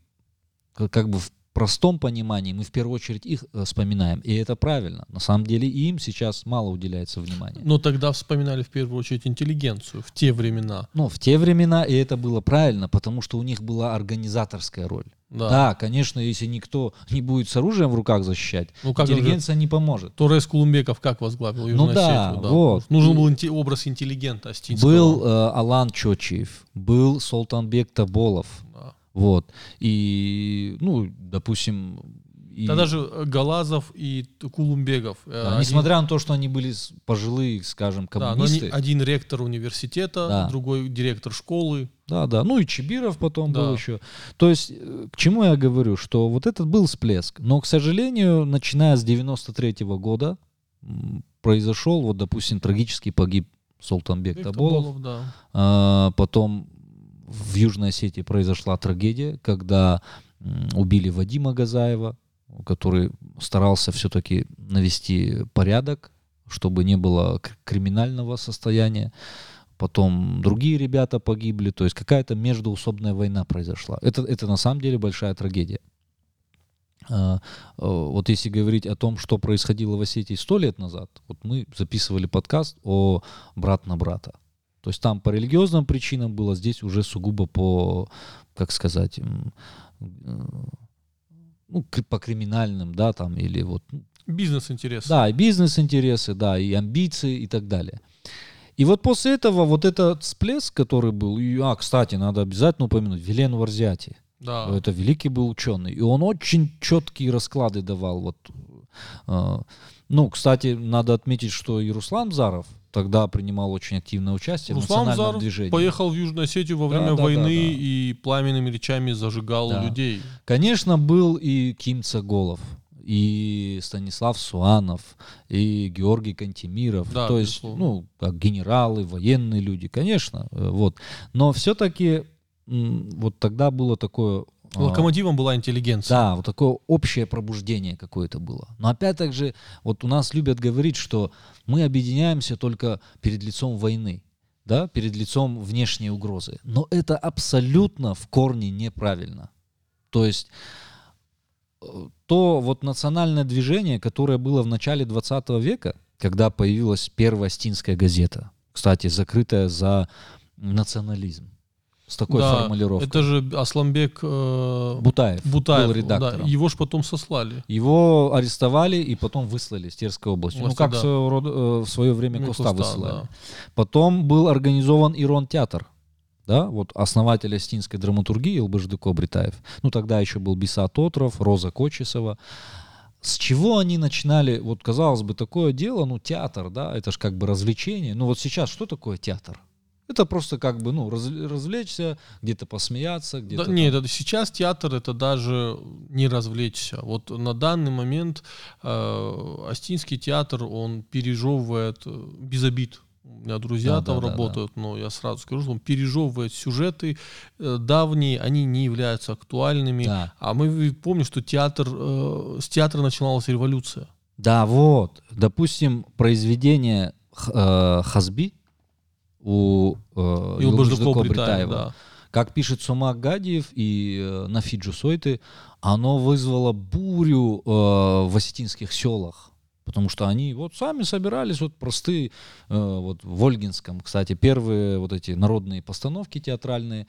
как бы в простом понимании мы в первую очередь их э, вспоминаем, и это правильно. На самом деле им сейчас мало уделяется внимания. Но тогда вспоминали в первую очередь интеллигенцию в те времена. Ну, в те времена, и это было правильно, потому что у них была организаторская роль. Да. да, конечно, если никто не будет с оружием в руках защищать, ну, как интеллигенция же, не поможет. Торрес Кулумбеков как возглавил Южную ну, да, Осетию? Да, вот. Нужен был инте- образ интеллигента Астинского. Был э, Алан Чочиев, был Султанбек Таболов, вот. И, ну, допустим... И... Тогда же э, Галазов и Кулумбегов. Э, да, один... Несмотря на то, что они были пожилые, скажем, коммунисты. Да, но один ректор университета, да. другой директор школы. Да, да. Ну и Чебиров потом да. был еще. То есть, э, к чему я говорю, что вот этот был всплеск. Но, к сожалению, начиная с 93 -го года произошел, вот, допустим, трагически погиб Султанбек Таболов. Таболов да. а, потом в Южной Осетии произошла трагедия, когда убили Вадима Газаева, который старался все-таки навести порядок, чтобы не было криминального состояния. Потом другие ребята погибли, то есть какая-то междуусобная война произошла. Это, это на самом деле большая трагедия. А, вот если говорить о том, что происходило в Осетии сто лет назад, вот мы записывали подкаст о брат на брата. То есть там по религиозным причинам было, здесь уже сугубо по, как сказать, э, ну, по криминальным, да, там, или вот... Ну, бизнес-интересы. Да, и бизнес-интересы, да, и амбиции и так далее. И вот после этого вот этот всплеск, который был, и, а, кстати, надо обязательно упомянуть, Вилен Варзяти. Да. Это великий был ученый. И он очень четкие расклады давал. Вот, э, ну, кстати, надо отметить, что и Руслан Заров, тогда принимал очень активное участие Руслан в национальном Зар движении. поехал в Южную Осетию во время да, войны да, да, да. и пламенными речами зажигал да. людей. Конечно, был и Ким Цаголов, и Станислав Суанов, и Георгий Кантемиров, да, то есть, ну, как генералы, военные люди, конечно, э, вот. Но все-таки вот тогда было такое. Локомотивом была интеллигенция. Да, вот такое общее пробуждение какое-то было. Но опять так же, вот у нас любят говорить, что мы объединяемся только перед лицом войны, да, перед лицом внешней угрозы. Но это абсолютно в корне неправильно. То есть э, то вот национальное движение, которое было в начале 20 века, когда появилась первая стинская газета, кстати, закрытая за национализм, с такой да, формулировкой. Это же Асламбек э, Бутаев, Бутаев был редактором. Да, его же потом сослали. Его арестовали и потом выслали с Терской области. Области ну, как да. в, свое, э, в свое время ну, Коста, высылали. Да. Потом был организован Ирон театр. Да, вот основатель астинской драматургии Илбаждыко Бритаев. Ну, тогда еще был Биса Тотров, Роза Кочесова. С чего они начинали, вот казалось бы, такое дело, ну, театр, да, это же как бы развлечение. Ну, вот сейчас что такое театр? Это просто как бы, ну, раз, развлечься, где-то посмеяться, где-то... Да, нет, это, сейчас театр это даже не развлечься. Вот на данный момент э, Астинский театр, он пережевывает э, без обид. меня друзья Да, там да, да, работают, но я сразу скажу, что он пережевывает сюжеты э, давние, они не являются актуальными. Да. А мы помним, что театр, э, с театра начиналась революция. Да, вот. Допустим, произведение э, Хазби у э, И у Баждакова Бритаева, да. как пишет Сумак Гадиев и э, Нафиджу Сойты, оно вызвало бурю э, в осетинских селах. Потому что они вот сами собирались, вот простые, э, вот в Ольгинском, кстати, первые вот эти народные постановки театральные,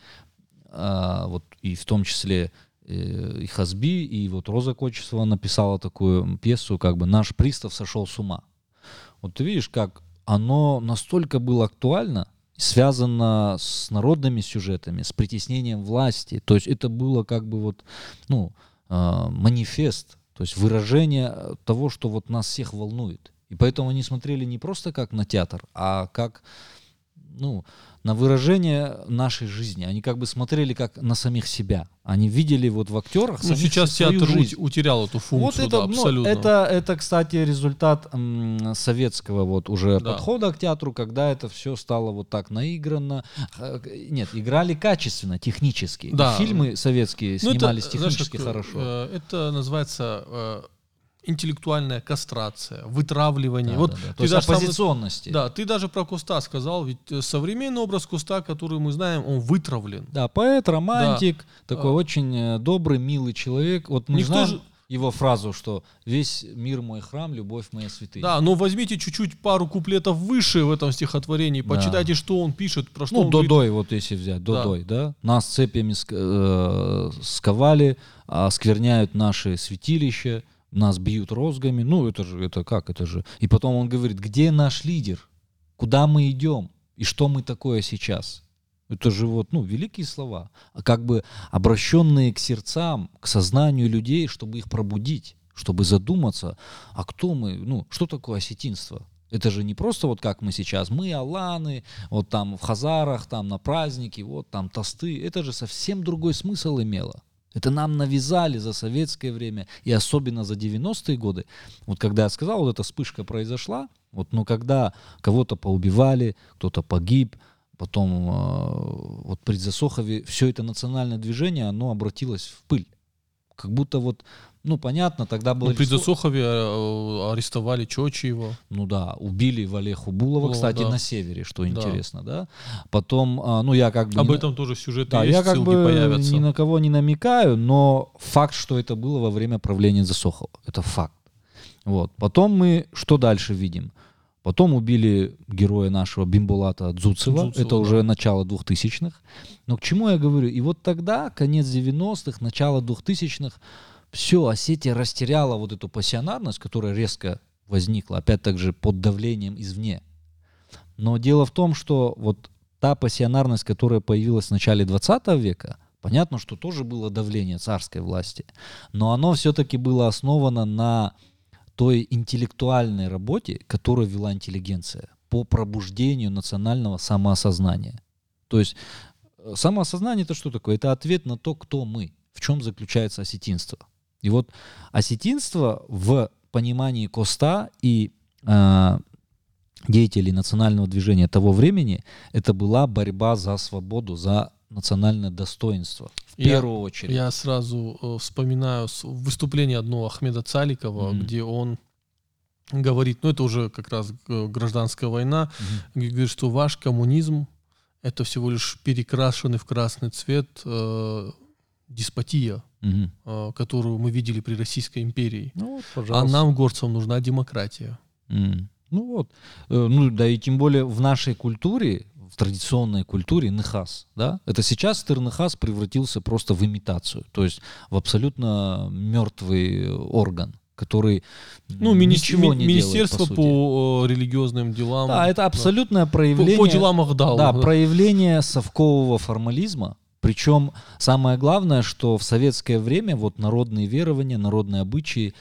а, вот и в том числе э, и Хазби, и вот Роза Кочесова написала такую пьесу, как бы «Наш пристав сошел с ума». Вот ты видишь, как оно настолько было актуально, связано с народными сюжетами, с притеснением власти. То есть это было как бы вот, ну, э, манифест, то есть выражение того, что вот нас всех волнует. И поэтому они смотрели не просто как на театр, а как, ну, на выражение нашей жизни. Они как бы смотрели как на самих себя. Они видели вот в актерах Ну, сейчас театр жизнь. ут- утерял эту функцию, Вот это, да, ну, абсолютно. это, это, кстати, результат м, советского вот уже Да. подхода к театру, когда это все стало вот так наигранно. Нет, играли качественно, технически. Да. Фильмы советские Ну, это, снимались знаешь, технически как, хорошо. э, это называется э, интеллектуальная кастрация, вытравливание. Да, вот да, да. То есть даже сам- оппозиционности. да, ты даже про Куста сказал, ведь э, современный образ Куста, который мы знаем, он вытравлен. Да, поэт, романтик, такой А. очень э, добрый, милый человек. Вот мы Никто знаем же- его фразу, что весь мир мой храм, любовь моя святыня. Да, но возьмите чуть-чуть пару куплетов выше в этом стихотворении, Да. почитайте, что он пишет, про что Ну, он говорит. Додой, вот если взять, Да. Додой, да? Нас цепями ск- э, сковали, оскверняют наши святилища, нас бьют розгами. Ну, это же, это как, это же... И потом он говорит, где наш лидер? Куда мы идем? И что мы такое сейчас? Это же вот, ну, великие слова, а как бы обращенные к сердцам, к сознанию людей, чтобы их пробудить, чтобы задуматься, а кто мы, ну, что такое осетинство? Это же не просто вот как мы сейчас, мы аланы, вот там в Хазарах, там на праздники, вот там тосты. Это же совсем другой смысл имело. Это нам навязали за советское время и особенно за 90-е годы. Вот когда я сказал, вот эта вспышка произошла, вот, но когда кого-то поубивали, кто-то погиб, потом э, вот при Засохове все это национальное движение, оно обратилось в пыль. Как будто вот, ну понятно, тогда было... Ну, при число- Засохове э, арестовали Чочиева. ну да, убили Валеху Булова, Булова, кстати, да. на севере, что Да. интересно, да. Потом, а, ну я как бы... Об этом тоже сюжеты да, есть, я как бы появятся. ни на кого не намекаю, но факт, что это было во время правления Засохова, это факт. Вот. Потом мы что дальше видим? Потом убили героя нашего Бимбулата Дзуцева, Дзуцева, это да. уже начало 2000-х. Но к чему я говорю? И вот тогда, конец 90-х, начало 2000-х, все, Осетия растеряла вот эту пассионарность, которая резко возникла, опять так же под давлением извне. Но дело в том, что вот та пассионарность, которая появилась в начале 20 века, понятно, что тоже было давление царской власти, но оно все-таки было основано на той интеллектуальной работе, которую вела интеллигенция по пробуждению национального самоосознания. То есть э, самоосознание это что такое? Это ответ на то, кто мы, в чем заключается осетинство. И вот осетинство в понимании Коста и э, деятелей национального движения того времени, это была борьба за свободу, за национальное достоинство. В Я- первую очередь. Я сразу э, вспоминаю выступление одного Ахмеда Цаликова, Мгм. где он говорит, ну это уже как раз э, гражданская война, Мгм. где говорит, что ваш коммунизм это всего лишь перекрашенный в красный цвет э, деспотия, Э, которую мы видели при Российской империи. Ну вот, А пожалуйста. нам, горцам, нужна демократия. М. Ну вот. Э, Ну да и тем более в нашей культуре, в традиционной культуре Нехас, да, это сейчас Тырнехас превратился просто в имитацию, то есть в абсолютно мертвый орган, который Ну, мини- ничего ми- не Министерство делает, по, по, э, религиозным делам. Да, это абсолютное По, проявление... по делам Ахдала. Да, да. проявление совкового формализма. Причем самое главное, что в советское время вот народные верования, народные обычаи,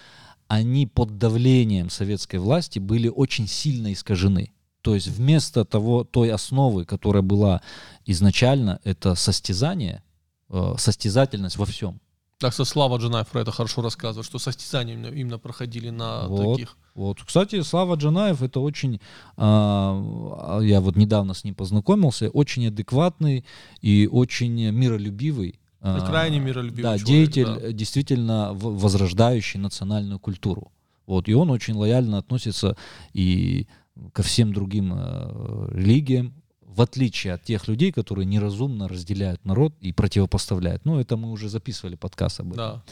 они под давлением советской власти были очень сильно искажены. То есть вместо того, той основы, которая была изначально, это состязание, э, состязательность во всем. Так что Слава Джанаев про это хорошо рассказывает, что состязания именно, именно проходили на Вот. таких. Вот, кстати, Слава Джанаев это очень, а, я вот недавно с ним познакомился, очень адекватный и очень миролюбивый. а, крайне миролюбивый Да, человек, деятель, да. действительно возрождающий национальную культуру. Вот, и он очень лояльно относится и ко всем другим э, религиям, в отличие от тех людей, которые неразумно разделяют народ и противопоставляют. Ну, это мы уже записывали подкаст об этом. Да.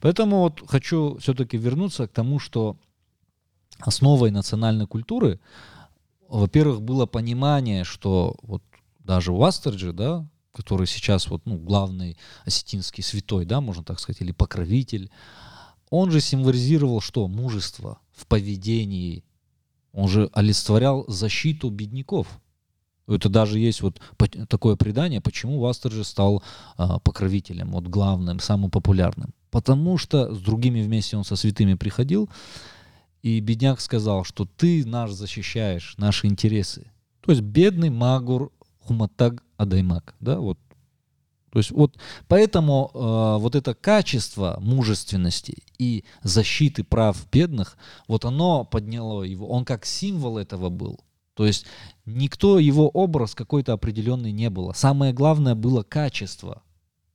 Поэтому вот хочу все-таки вернуться к тому, что основой национальной культуры, во-первых, было понимание, что вот даже у Астерджи, да, который сейчас вот, ну, главный осетинский святой, да, можно так сказать, или покровитель, он же символизировал что? Мужество в поведении. Он же олицетворял защиту бедняков. Это даже есть вот такое предание, почему Вастерджи стал а, покровителем, вот главным, самым популярным. Потому что с другими вместе он со святыми приходил, и бедняк сказал, что ты наш защищаешь, наши интересы. То есть бедный Магур Хуматаг Адаймак, да, вот. То есть вот поэтому э, вот это качество мужественности и защиты прав бедных, вот оно подняло его, он как символ этого был. То есть никто его образ какой-то определенный не было. Самое главное было качество.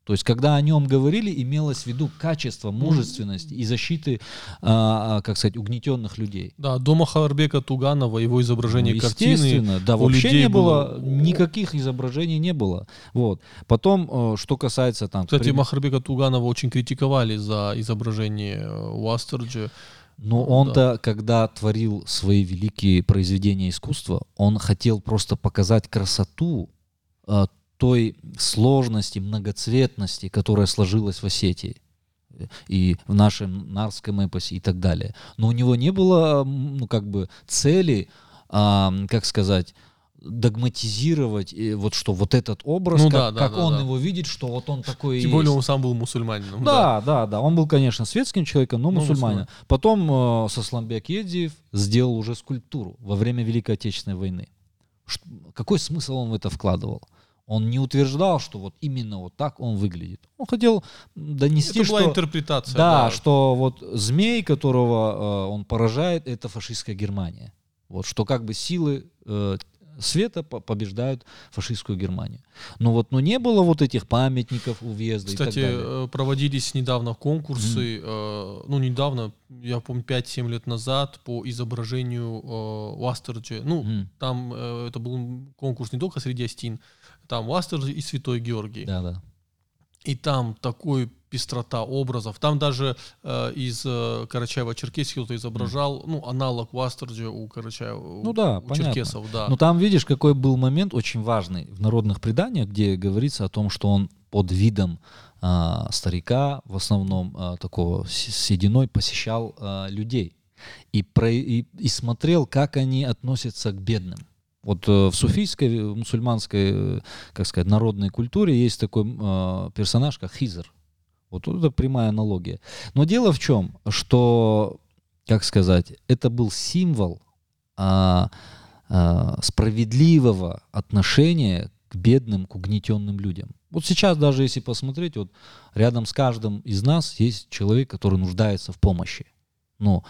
То есть, когда о нем говорили, имелось в виду качество, мужественность и защиты, а, а, как сказать, угнетенных людей. Да, дома Хаварбека Туганова, его изображение Ну, картины. естественно, да, у вообще не было, было- никаких изображений не было. Вот. Потом, э, что касается там... Кстати, при- Махарбека Туганова очень критиковали за изображение э, Уастерджи. Но он-то, когда творил свои великие произведения искусства, он хотел просто показать красоту э, той сложности, многоцветности, которая сложилась в Осетии э, и в нашем нарском эпосе и так далее. Но у него не было, ну, как бы, цели, а, как сказать, догматизировать, э, вот что вот этот образ, Ну как, да, да, как да, он да. его видит, что вот он такой и Тем более есть. он сам был мусульманином. Да, да, да. Он был, конечно, светским человеком, но Но мусульманин. мусульманин. Потом э, Сосланбек Едзиев сделал уже скульптуру во время Великой Отечественной войны. Ш- какой смысл он в это вкладывал? Он не утверждал, что вот именно вот так он выглядит. Он хотел донести, Это была что... интерпретация. Да, что вот змей, которого э, он поражает, это фашистская Германия. Вот что как бы силы э, света по- побеждают фашистскую Германию. Но вот но не было вот этих памятников у въезда и Кстати, так далее. э, проводились недавно конкурсы, э, ну, недавно, я помню, 5-7 лет назад по изображению э, Уастерджи. Ну, Мгм. там э, это был конкурс не только среди Астин, там Уастерджи и Святой Георгий. Да, да. И там такой пестрота образов. Там даже э, из э, Карачаева-Черкесии кто-то изображал, ну, аналог Уастерджи у Карачаева, Ну да, у понятно. черкесов, да. Но там, видишь, какой был момент очень важный в народных преданиях, где говорится о том, что он под видом а, старика, в основном а, такого сединой, посещал а, людей и, про, и, и смотрел, как они относятся к бедным. Вот э, в суфийской, э, мусульманской, э, как сказать, народной культуре есть такой э, персонаж, как Хизр. Вот это прямая аналогия. Но дело в чем, что, как сказать, это был символ а, а, справедливого отношения к бедным, к угнетенным людям. Вот сейчас даже если посмотреть, вот рядом с каждым из нас есть человек, который нуждается в помощи. Но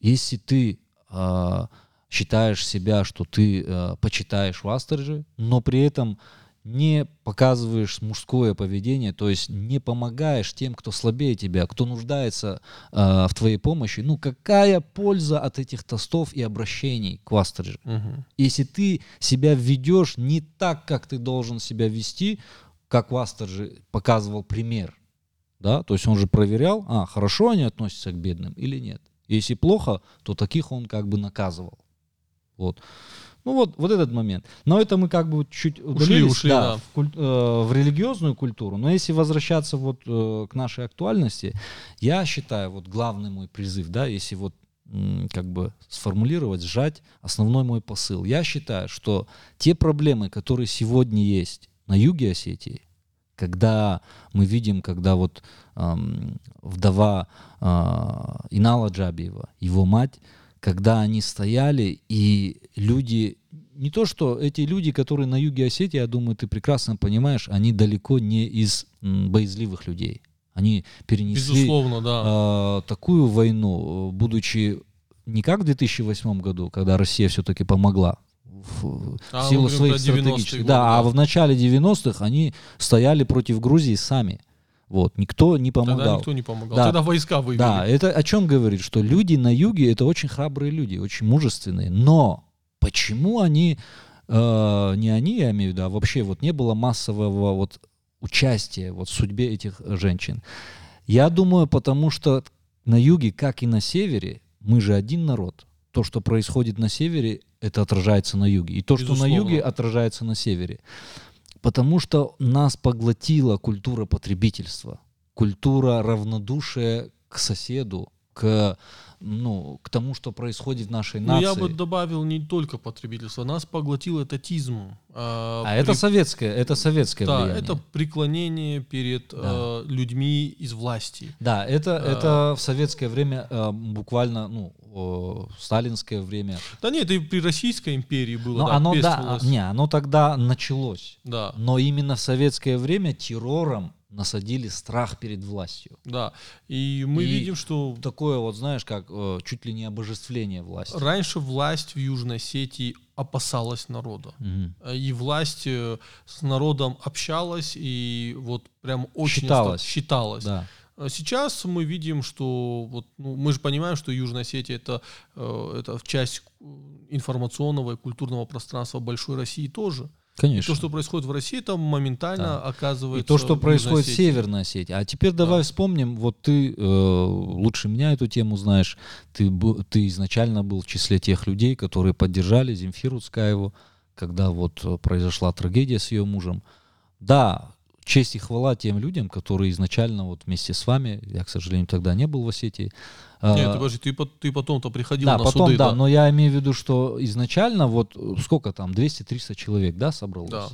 если ты а, считаешь себя, что ты а, почитаешь Вастерджи, но при этом не показываешь мужское поведение, то есть не помогаешь тем, кто слабее тебя, кто нуждается э, в твоей помощи, ну какая польза от этих тостов и обращений к Вастерджи? Мгм. Если ты себя ведешь не так, как ты должен себя вести, как Вастерджи показывал пример, да, то есть он же проверял, а, хорошо они относятся к бедным или нет. Если плохо, то таких он как бы наказывал. Вот. Ну вот, вот этот момент. Но это мы как бы чуть удалились, ушли, да. В, куль- э, в религиозную культуру. Но если возвращаться вот э, к нашей актуальности, я считаю, вот главный мой призыв, да, если вот как бы сформулировать, сжать основной мой посыл. Я считаю, что те проблемы, которые сегодня есть на юге Осетии, когда мы видим, когда вот ам, вдова а, Инала Джабиева, его мать, когда они стояли, и люди, не то что эти люди, которые на юге Осетии, я думаю, ты прекрасно понимаешь, они далеко не из боязливых людей. Они перенесли Безусловно, да. э, такую войну, будучи не как в 2008 году, когда Россия все-таки помогла в, А, силу своих про 90-е стратегических. Да, да. а в начале 90-х они стояли против Грузии сами. Вот, никто не Тогда помогал. никто не помогал. Да. Тогда войска вывели. Да, это о чем говорит, что люди на юге это очень храбрые люди, очень мужественные. Но почему они, э, не они, я имею в виду, а вообще вот не было массового вот участия вот в судьбе этих женщин? Я думаю, потому что на юге, как и на севере, мы же один народ. То, что происходит на севере, это отражается на юге. И то, что на Безусловно. юге, отражается на севере. Потому что нас поглотила культура потребительства, культура равнодушия к соседу, к, ну, к тому, что происходит в нашей Ну, нации. я бы добавил не только потребительство. Нас поглотил этатизм. А при- это советское, это советское Да, влияние. это преклонение перед Да. э, людьми из власти. Да, это, А. это в советское время э, буквально, ну, о, сталинское время. Да нет, и при Российской империи было. Но да, оно, да, не, оно тогда началось. Да, Но именно в советское время террором насадили страх перед властью. да. И мы И видим, что Такое вот, знаешь, как э, чуть ли не обожествление власти. раньше власть в Южной Осетии опасалась народа. Э, И власть э, с народом общалась и вот прям очень Считалась. оста- считалась. Да. А Сейчас мы видим, что вот, ну, мы же понимаем, что Южная Осетия это, э, это часть э, информационного и культурного пространства большой России тоже. Конечно. то, что происходит в России, там моментально Да. оказывается. И то, что происходит в. Северной Осетии. А теперь давай Да. вспомним, вот ты э, лучше меня эту тему знаешь, ты, ты изначально был в числе тех людей, которые поддержали Земфиру Цкаеву, когда вот э, произошла трагедия с ее мужем. Да, честь и хвала тем людям, которые изначально вот вместе с вами, я, к сожалению, тогда не был в Осетии. Нет, а, ты, подожди, ты, ты потом-то приходил да, на потом, суды, да, да. но я имею в виду, что изначально вот э, сколько там, 200-300 человек, да, собралось? Да.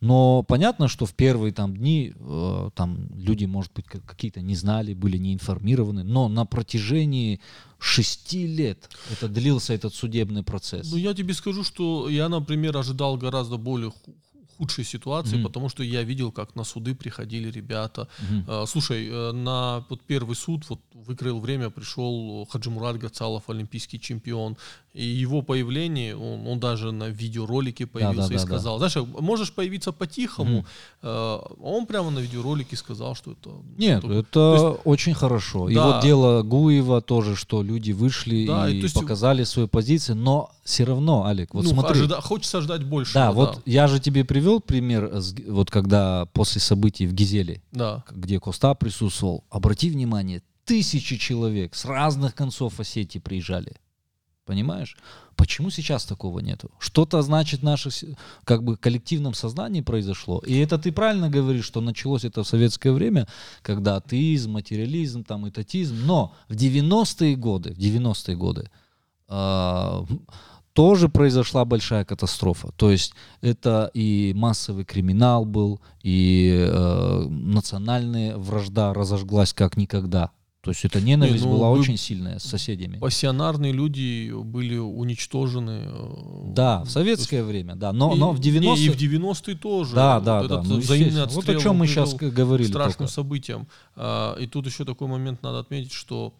Но понятно, что в первые там дни э, там люди, может быть, как- какие-то не знали, были не информированы, но на протяжении шести лет это длился этот судебный процесс. Ну, я тебе скажу, что я, например, ожидал гораздо более худшей ситуации, Мгм. потому что я видел, как на суды приходили ребята. Э, Слушай, э, на вот первый суд вот выкроил время, пришел Хаджимурат Гацалов, олимпийский чемпион, и его появление, он, он даже на видеоролике появился да, и да, да. сказал, знаешь, можешь появиться по-тихому. Э, он прямо на видеоролике сказал, что это... Нет, такой- это то очень хорошо. И Да. вот дело Гуева тоже, что люди вышли Да, и и есть- показали свою позицию, но все равно, Алик, вот ну, смотри. ожида- хочется ждать больше. Да, вот я же тебе привел пример, вот когда после событий в Гизеле, Да. где Коста присутствовал, обрати внимание, тысячи человек с разных концов Осетии приезжали. Понимаешь? Почему сейчас такого нету? Что-то, значит, в нашем как бы коллективном сознании произошло. И это ты правильно говоришь, что началось это в советское время, когда атеизм, материализм, там, этатизм. Но в 90-е годы, в 90-е годы а, тоже произошла большая катастрофа. То есть это и массовый криминал был, и э, национальная вражда разожглась как никогда. То есть эта ненависть Не, ну, была вы- очень сильная с соседями. Пассионарные люди были уничтожены. э, Да, в советское время, да. Но, И- но в не, 90-е... и в 90-е тоже. Да, Вот да, этот да. ну, взаимный естественно. вот отстрел, о чем мы сейчас говорили. страшным только. событием. А, И тут еще такой момент надо отметить, что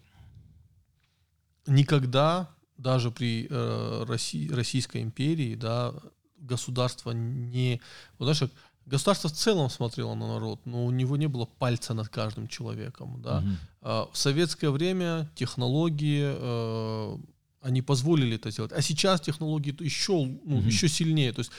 никогда даже при э, России, Российской империи, да, государство не, вот знаешь, государство в целом смотрело на народ, но у него не было пальца над каждым человеком, да. Мгм. А, В советское время технологии э, они позволили это сделать, а сейчас технологии еще ну, Мгм. еще сильнее. То есть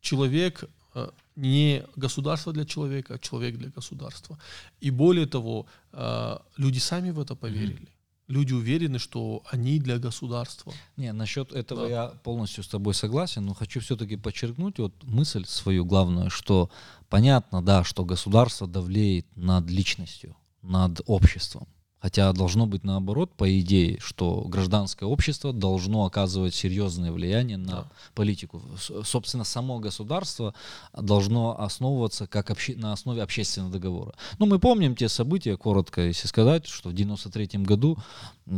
человек э, не государство для человека, а человек для государства. И более того, э, люди сами в это поверили. Люди уверены, что они для государства. Не, насчет этого Да. я полностью с тобой согласен, но хочу все-таки подчеркнуть вот мысль свою главную, что понятно, да, что государство давлеет над личностью, над обществом. Хотя должно быть наоборот, по идее, что гражданское общество должно оказывать серьезное влияние на Да. политику. Собственно, само государство должно основываться как обще- на основе общественного договора. Ну, мы помним те события, коротко, если сказать, что в 93 году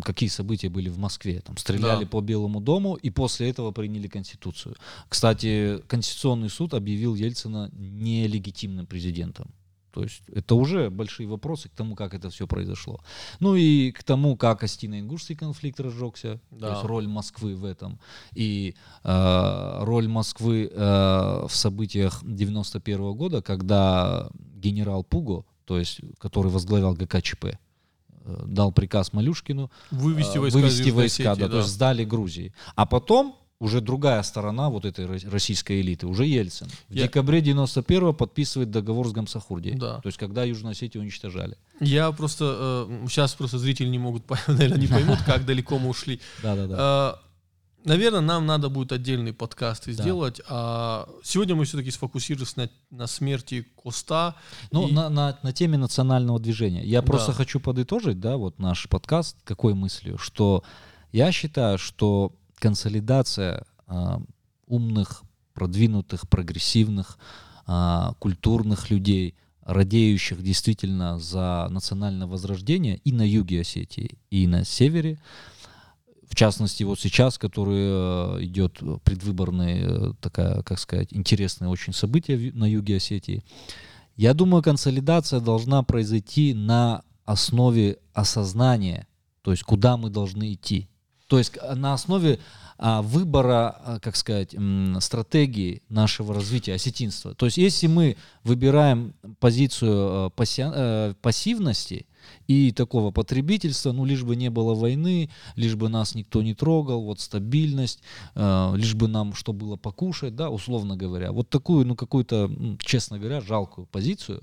какие события были в Москве. Там стреляли Да. по Белому дому, и после этого приняли Конституцию. Кстати, Конституционный суд объявил Ельцина нелегитимным президентом. То есть это уже большие вопросы к тому, как это все произошло. Ну и к тому, как Остино-Ингушский конфликт разжегся, да. то есть роль Москвы в этом. И э, роль Москвы э, в событиях 91 -го года, когда генерал Пуго, то есть который возглавлял ГКЧП, э, дал приказ Малюшкину вывести войска, вывести войска да, да. то есть сдали Грузии. А потом уже другая сторона вот этой российской элиты, уже Ельцин. В Я... декабре 91-го подписывает договор с Гамсахурди. Да. То есть когда Южную Осетию уничтожали. Я просто, э, сейчас просто зрители не могут, наверное, не поймут, как далеко мы ушли. Да-да-да. Э, наверное, нам надо будет отдельный подкаст сделать. Да. А сегодня мы все-таки сфокусируемся на, на смерти Коста. Ну, и... на, на, на теме национального движения. Я просто да. хочу подытожить, да, вот наш подкаст, какой мыслью, что я считаю, что консолидация э, умных, продвинутых, прогрессивных, э, культурных людей, радеющих действительно за национальное возрождение и на юге Осетии, и на севере, в частности, вот сейчас, который э, идет предвыборный, э, такая, как сказать, интересное очень событие на юге Осетии. Я думаю, консолидация должна произойти на основе осознания, то есть куда мы должны идти. То есть э, на основе а, выбора, а, как сказать, стратегии нашего развития осетинства. То есть если мы выбираем позицию пасси- пассивности, и такого потребительства, ну, лишь бы не было войны, лишь бы нас никто не трогал, вот стабильность, э, лишь бы нам что было покушать, да, условно говоря. Вот такую, ну, какую-то, честно говоря, жалкую позицию,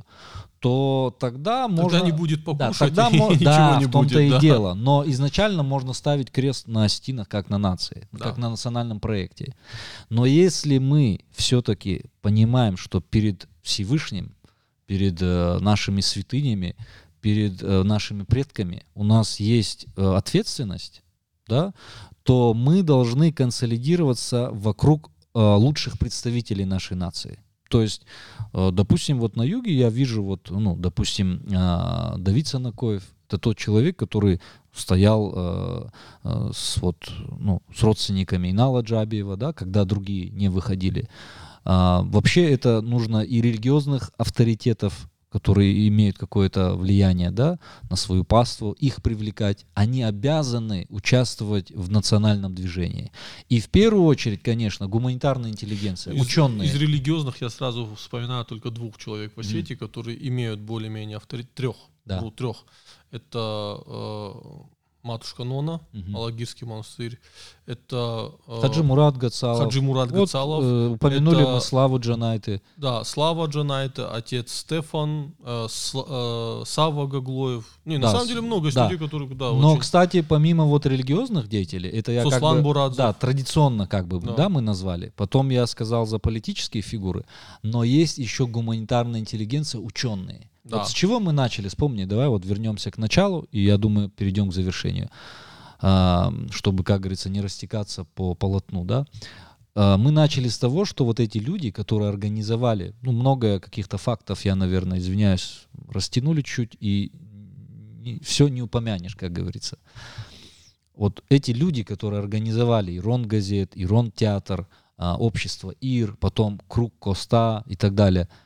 то тогда, тогда можно... не будет покушать, да, тогда, мо... да, не в том-то будет, и да. дело. Но изначально можно ставить крест на Остинах как на нации, да. как на национальном проекте. Но если мы все-таки понимаем, что перед Всевышним, перед э, нашими святынями, перед э, нашими предками у нас есть э, ответственность, да, то мы должны консолидироваться вокруг э, лучших представителей нашей нации. То есть, э, допустим, вот на юге я вижу, вот, ну, допустим, э, Давид Санакоев, это тот человек, который стоял э, с, вот, ну, с родственниками Инала Джабиева, да, когда другие не выходили. А, вообще это нужно и религиозных авторитетов которые имеют какое-то влияние да, на свою паству, их привлекать, они обязаны участвовать в национальном движении. И в первую очередь, конечно, гуманитарная интеллигенция, из, ученые. Из религиозных я сразу вспоминаю только двух человек по свете, mm. которые имеют более-менее авторитет, трех, да. ну, трех. Это э, Матушка Нона, угу. Алагирский монастырь. Это э, Хаджи Мурат Гацалов. Хаджи Мурат вот, Гацалов. Э, упомянули это, мы Славу Джанайты. Да, Слава Джанайты, отец Стефан, э, с, э, Сава Гаглоев. Не, да, на самом деле много да. которые... Да, Но, очень... кстати, помимо вот религиозных деятелей, это я Суслан как бы... Бурадзов. Да, традиционно как бы, да. да, мы назвали. Потом я сказал за политические фигуры. Но есть еще гуманитарная интеллигенция, ученые. Да. Вот с чего мы начали? Вспомни, давай вот вернемся к началу, и я думаю, перейдем к завершению, а, чтобы, как говорится, не растекаться по полотну, да. А, мы начали с того, что вот эти люди, которые организовали, ну, много каких-то фактов, я, наверное, извиняюсь, растянули чуть, и все не упомянешь, как говорится. Вот эти люди, которые организовали Ирон газет, Ирон театр, а, общество ИР, потом Круг Коста и так далее –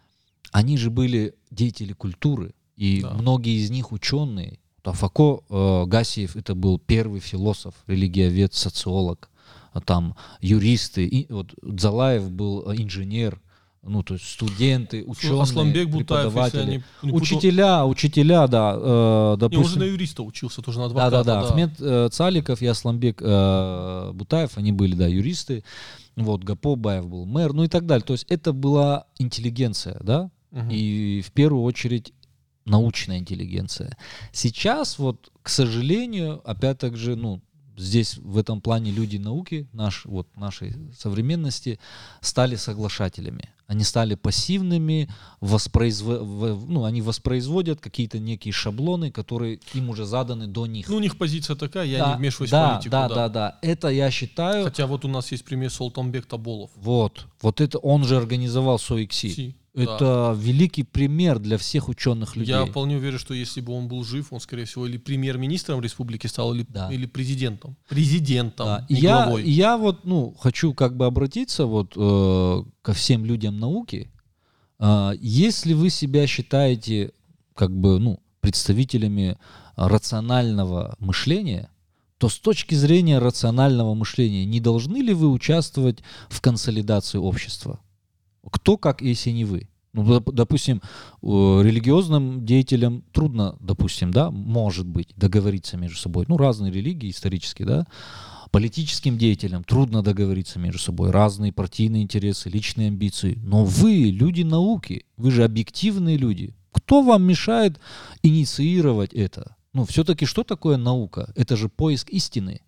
они же были деятели культуры, и да. многие из них ученые. Афако э, Гасиев это был первый философ, религиовед, социолог, а там юристы, и, вот Дзалаев был инженер, ну, то есть студенты, ученые, Асламбек Бутаев, преподаватели. Не, не учителя, учителя, да. Э, допустим, не, он же на юриста учился, тоже на адвоката. Да, да, да. да. Ахмед э, Цаликов и Асламбек э, Бутаев, они были, да, юристы. Вот, Гапо Баев был мэр, ну и так далее. То есть это была интеллигенция, да, угу. и в первую очередь научная интеллигенция. Сейчас вот, к сожалению, опять так же, ну, здесь в этом плане люди науки, наш, вот, нашей современности, стали соглашателями. Они стали пассивными, воспроизв... ну, они воспроизводят какие-то некие шаблоны, которые им уже заданы до них. Ну, у них позиция такая, я да, не вмешиваюсь да, в политику. Да, да, да, да. Это я считаю... Хотя вот у нас есть пример Солтанбек Таболов. Вот. Вот это он же организовал СОИКСИ. Это да. великий пример для всех ученых людей. Я вполне уверен, что если бы он был жив, он, скорее всего, или премьер-министром республики стал, или, да. или президентом. Президентом, да. не я, главой. Я вот, ну, хочу как бы обратиться вот э, ко всем людям науки. А, Если вы себя считаете как бы, ну, представителями рационального мышления, то с точки зрения рационального мышления не должны ли вы участвовать в консолидации общества? Кто, как если не вы? Ну, доп- допустим, религиозным деятелям трудно, допустим, да, может быть, договориться между собой. Ну, разные религии исторические, да. Политическим деятелям трудно договориться между собой. Разные партийные интересы, личные амбиции. Но вы, люди науки, вы же объективные люди. Кто вам мешает инициировать это? Ну, все-таки что такое наука? Это же поиск истины.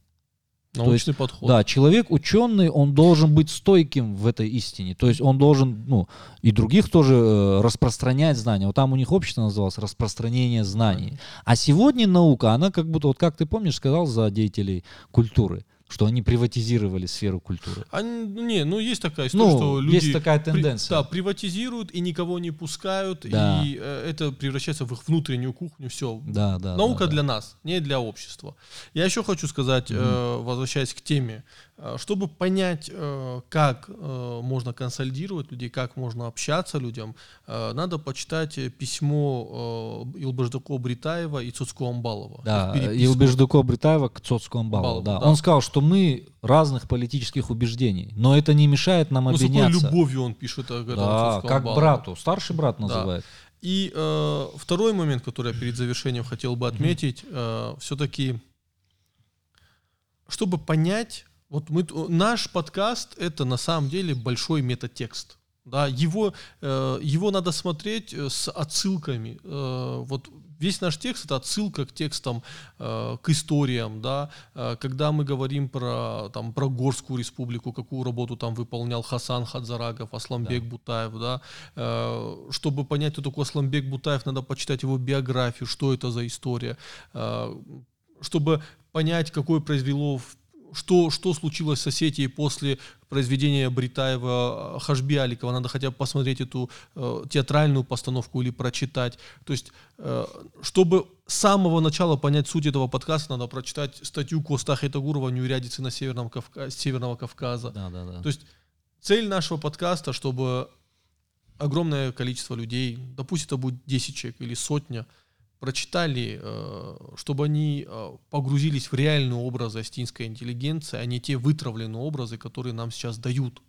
Научный подход. Да, человек ученый, он должен быть стойким в этой истине. То есть он должен, ну, и других тоже э, распространять знания. Вот там у них общество называлось распространение знаний. А сегодня наука, она как будто, вот как ты помнишь, сказал за деятелей культуры, что они приватизировали сферу культуры. А, не, ну есть такая история, Ну, что люди есть такая при- тенденция. да, приватизируют и никого не пускают, Да. и э, это превращается в их внутреннюю кухню. Все. Да, да. Наука да, да. для нас, не для общества. Я еще хочу сказать, э, возвращаясь к теме, чтобы понять, э, как э, можно консолидировать людей, как можно общаться людям, э, надо почитать э, письмо э, Илбаждако Бритаева и Цуцко Амбалова. Да, Их переписку. Илбеждуко Бритаева к Цоцку Амбалову, Амбалову, да. да. Он сказал, что мы разных политических убеждений, но это не мешает нам Ну, с какой объединяться. любовью он пишет о Да, как брату, старший брат называет. И э, второй момент, который я перед завершением хотел бы отметить, все-таки, чтобы понять, вот мы, наш подкаст это на самом деле большой метатекст. Да, его, э, его надо смотреть э, с отсылками. Э, вот весь наш текст это отсылка к текстам, э, к историям, да. Э, когда мы говорим про там про Горскую республику, какую работу там выполнял Хасан Хадзарагов, Асламбек Бутаев, да. Э, чтобы понять, кто такой Асламбек Бутаев, надо почитать его биографию, что это за история. Э, чтобы понять, какое произвело в- что, что случилось с Осетией после произведения Бритаева э, Хашби Аликова. Надо хотя бы посмотреть эту э, театральную постановку или прочитать. То есть, э, чтобы с самого начала понять суть этого подкаста, надо прочитать статью Коста Хайтагурова «Неурядицы на Северном Кавка- Северного Кавказа». Да, да, да. То есть цель нашего подкаста, чтобы огромное количество людей, допустим, это будет 10 человек или сотня, прочитали, э, чтобы они э, погрузились в реальные образы астинской интеллигенции, а не те вытравленные образы, которые нам сейчас дают.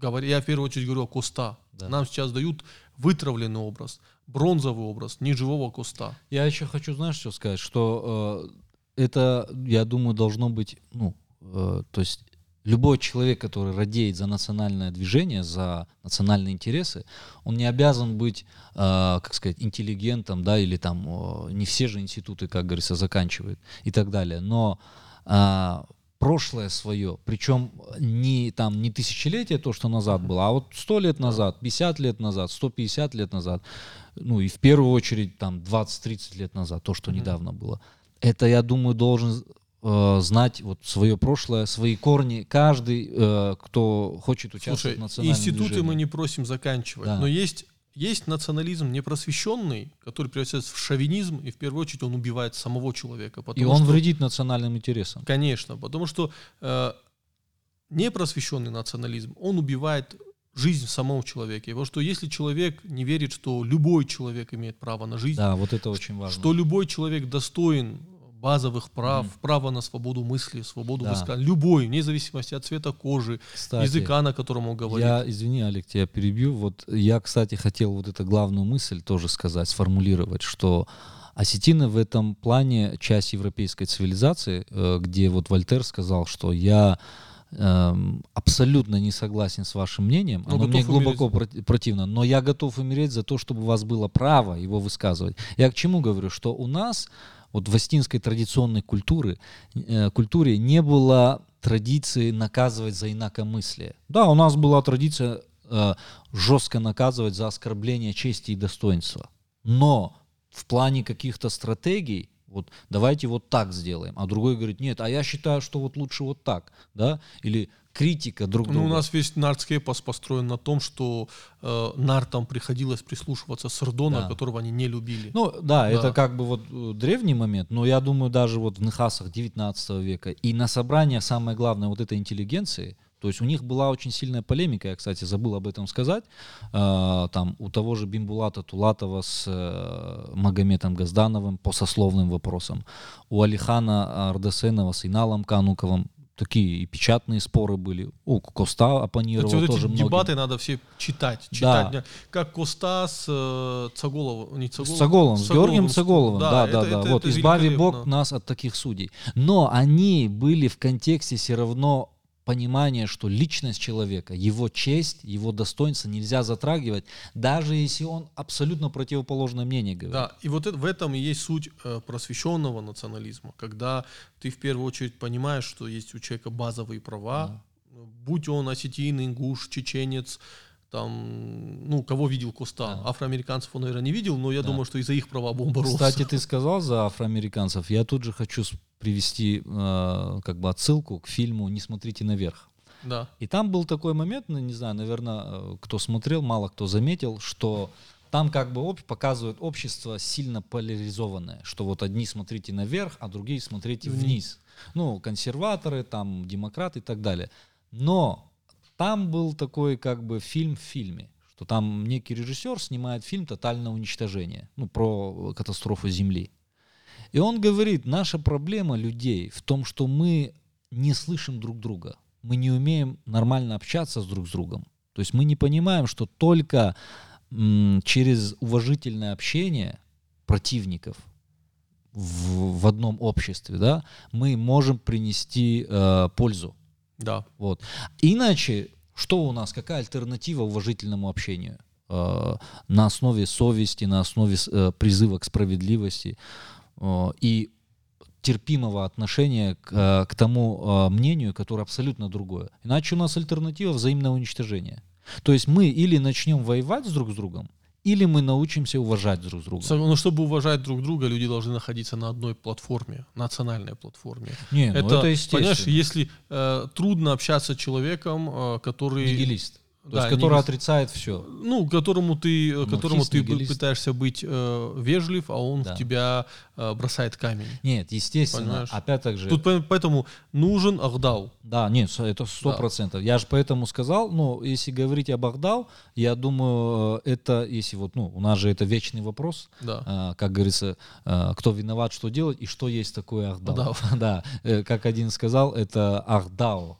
Я в первую очередь говорю о Коста. Да. Нам сейчас дают вытравленный образ, бронзовый образ, неживого Коста. Я еще хочу, знаешь, что сказать, что э, это, я думаю, должно быть, ну, э, то есть любой человек, который радеет за национальное движение, за национальные интересы, он не обязан быть, э, как сказать, интеллигентом, да, или там, э, не все же институты, как говорится, заканчивают и так далее, но а, прошлое свое, причем не там не тысячелетие то, что назад было, а вот сто лет назад, 50 лет назад, 150 лет назад, ну и в первую очередь там 20-30 лет назад, то, что недавно было. Это, я думаю, должен э, знать вот свое прошлое, свои корни. Каждый, э, кто хочет участвовать Слушай, в национальном институты движении. мы не просим заканчивать, Да. но есть, есть национализм непросвещенный, который превращается в шовинизм, и в первую очередь он убивает самого человека. И он что- вредит национальным интересам. Конечно, потому что э, непросвещенный национализм, он убивает жизнь самого человека. Потому что если человек не верит, что любой человек имеет право на жизнь, Да, вот это очень важно. что любой человек достоин базовых прав, Мгм. право на свободу мысли, свободу Да. высказывания, любой, вне зависимости от цвета кожи, Кстати, языка, на котором он говорит. Я, извини, Олег, тебя перебью. Вот я, кстати, хотел вот эту главную мысль тоже сказать, сформулировать, что осетины в этом плане часть европейской цивилизации, э, где вот Вольтер сказал, что я эм, абсолютно не согласен с вашим мнением, Но оно мне глубоко проти- противно, но я готов умереть за то, чтобы у вас было право его высказывать. Я к чему говорю, что у нас вот в астинской традиционной культуре, э, культуре не было традиции наказывать за инакомыслие. Да, у нас была традиция э, жестко наказывать за оскорбление чести и достоинства. Но в плане каких-то стратегий, вот давайте вот так сделаем, а другой говорит, нет, а я считаю, что вот лучше вот так, да, или критика друг друга. Ну, у нас весь нардский эпос построен на том, что э, нартам приходилось прислушиваться Сардона, Да. которого они не любили. Ну да, Да. это как бы вот э, древний момент, но я думаю даже вот в Нехасах 19 века и на собраниях самое главное вот этой интеллигенции, То есть у них была очень сильная полемика, я, кстати, забыл об этом сказать. Э, там у того же Бимбулата Тулатова с э, Магометом Газдановым по сословным вопросам. У Алихана Ардасенова с Иналом Кануковым такие и печатные споры были. У Коста оппонировал Кстати, вот тоже эти многим. дебаты надо все читать. читать. Да. Как Коста с э, Цаголовым. Не С Цаголовым, Цаголовым, с Георгием Цаголовым, да, да, это- да. это- вот, это избави Бог нас от таких судей. Но они были в контексте все равно понимания, что личность человека, его честь, его достоинство нельзя затрагивать, даже если он абсолютно противоположное мнение говорит. Да, и вот это, в этом и есть суть э, просвещенного национализма, когда ты в первую очередь понимаешь, что есть у человека базовые права, будь он осетин, ингуш, чеченец, там, ну, кого видел Коста. Да. Афроамериканцев он, наверное, не видел, но я Да. думаю, что и за их права бы он боролся. Кстати, ты сказал за афроамериканцев. Я тут же хочу привести э, как бы отсылку к фильму «Не смотрите наверх». Да. И там был такой момент, ну, не знаю, наверное, э, кто смотрел, мало кто заметил, что там как бы об- показывают общество сильно поляризованное, что вот одни смотрите наверх, а другие смотрите Вниз. вниз. Ну, консерваторы, там, демократы и так далее. Но там был такой как бы фильм в фильме, что там некий режиссер снимает фильм «Тотальное уничтожение», ну, про катастрофу Земли. И он говорит, наша проблема людей в том, что мы не слышим друг друга. Мы не умеем нормально общаться с друг с другом. То есть мы не понимаем, что только через уважительное общение противников в, в одном обществе, да, мы можем принести э, пользу. Да. Вот. Иначе, что у нас, какая альтернатива уважительному общению? Э, на основе совести, на основе э, призыва к справедливости э, и терпимого отношения к, э, к тому э, мнению, которое абсолютно другое. Иначе у нас альтернатива взаимного уничтожения. То есть мы или начнем воевать друг с другом, или мы научимся уважать друг друга. Но чтобы уважать друг друга, люди должны находиться на одной платформе, национальной платформе. Не, ну это, это, естественно. понимаешь, если э, трудно общаться с человеком, э, который... Нигилист. То Да, есть, который нигилист. отрицает все. Ну, которому ты, э, которому ты нигилист. пытаешься быть э, вежлив, а он Да. в тебя э, бросает камень. Нет, естественно. Понимаешь? Опять же, Тут по- поэтому нужен Ахдау. Да, нет, это сто Да. процентов. Я же поэтому сказал, ну, если говорить об Ахдау, я думаю, э, это, если вот, ну, у нас же это вечный вопрос, Да. а, как говорится, а, кто виноват, что делать и что есть такое. Ахдау. Да, э, как один сказал, это Ахдау.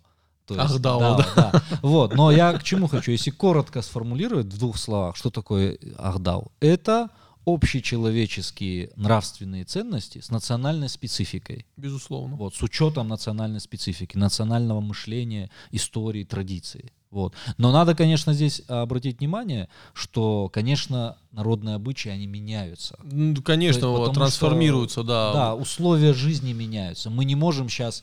То есть, Ахдау, да, да. Вот, но я к чему хочу, если коротко сформулировать в двух словах, что такое Ахдау? Это общечеловеческие нравственные ценности с национальной спецификой. Безусловно. Вот, с учетом национальной специфики, национального мышления, истории, традиции. Вот. Но надо, конечно, здесь обратить внимание, что, конечно, народные обычаи, они меняются. Ну, Конечно, есть, потому трансформируются, да. Да, условия жизни меняются. Мы не можем сейчас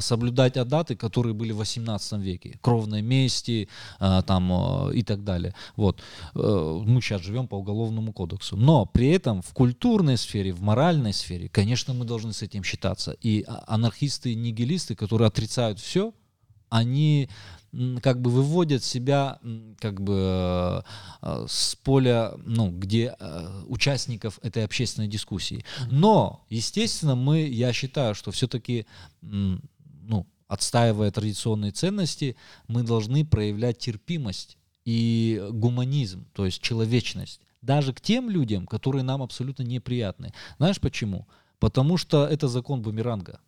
соблюдать адаты, которые были в 18 веке. Кровной мести а, там, а, и так далее. Вот. Э, Мы сейчас живем по уголовному кодексу. Но при этом в культурной сфере, в моральной сфере, конечно, мы должны с этим считаться. И а- анархисты и нигилисты, которые отрицают все, они как бы выводят себя как бы э, э, с поля, ну, где э, участников этой общественной дискуссии. Но, естественно, мы, я считаю, что все-таки, ну, отстаивая традиционные ценности, мы должны проявлять терпимость и гуманизм, то есть человечность, даже к тем людям, которые нам абсолютно неприятны. Знаешь почему? Потому что это закон бумеранга.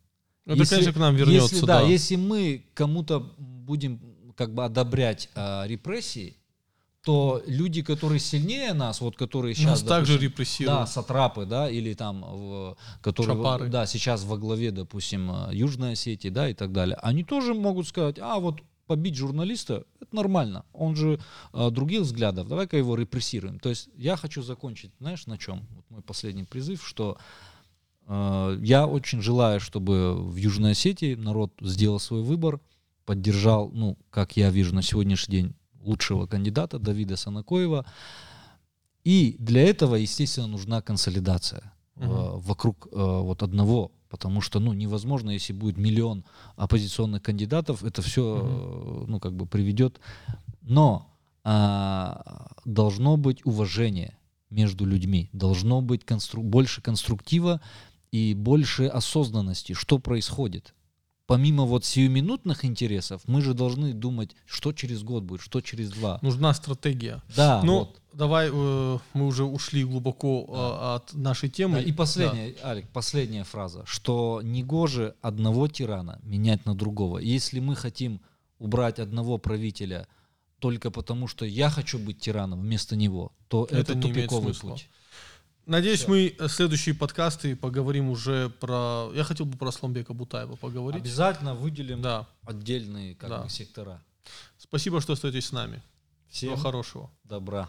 Это, Если- конечно, к нам вернется, если, да. Если мы кому-то будем как бы одобрять а, репрессии, то люди, которые сильнее нас, вот которые сейчас... Нас также допустим, репрессируют. Да, сатрапы, да, или там, в, которые, Чапары. да, сейчас во главе, допустим, э, Южной Осетии, да, и так далее, они тоже могут сказать, а вот побить журналиста, это нормально, он же э, других взглядов, давай-ка его репрессируем. То есть я хочу закончить, знаешь, на чем? Вот мой последний призыв, что э, я очень желаю, чтобы в Южной Осетии народ сделал свой выбор, поддержал, ну, как я вижу на сегодняшний день, лучшего кандидата Давида Санакоева. И для этого, естественно, нужна консолидация э, Мгм. вокруг э, вот одного, потому что, ну, невозможно, если будет миллион оппозиционных кандидатов, это все, ну, как бы приведет. Но а, должно быть уважение между людьми, должно быть констру- больше конструктива и больше осознанности, что происходит. Помимо вот сиюминутных интересов, мы же должны думать, что через год будет, что через два. Нужна стратегия. Да, Ну, вот. давай, э, мы уже ушли глубоко э, от нашей темы. Да, и последняя, Алик, последняя фраза, что негоже одного тирана менять на другого. Если мы хотим убрать одного правителя только потому, что я хочу быть тираном вместо него, то Это это, не тупиковый путь. Надеюсь, Всё. мы э, следующие подкасты поговорим уже про... Я хотел бы про Асламбека Бутаева поговорить. Обязательно выделим Да. отдельные как Да. бы, сектора. Спасибо, что остаетесь с нами. Всем Всего хорошего. добра.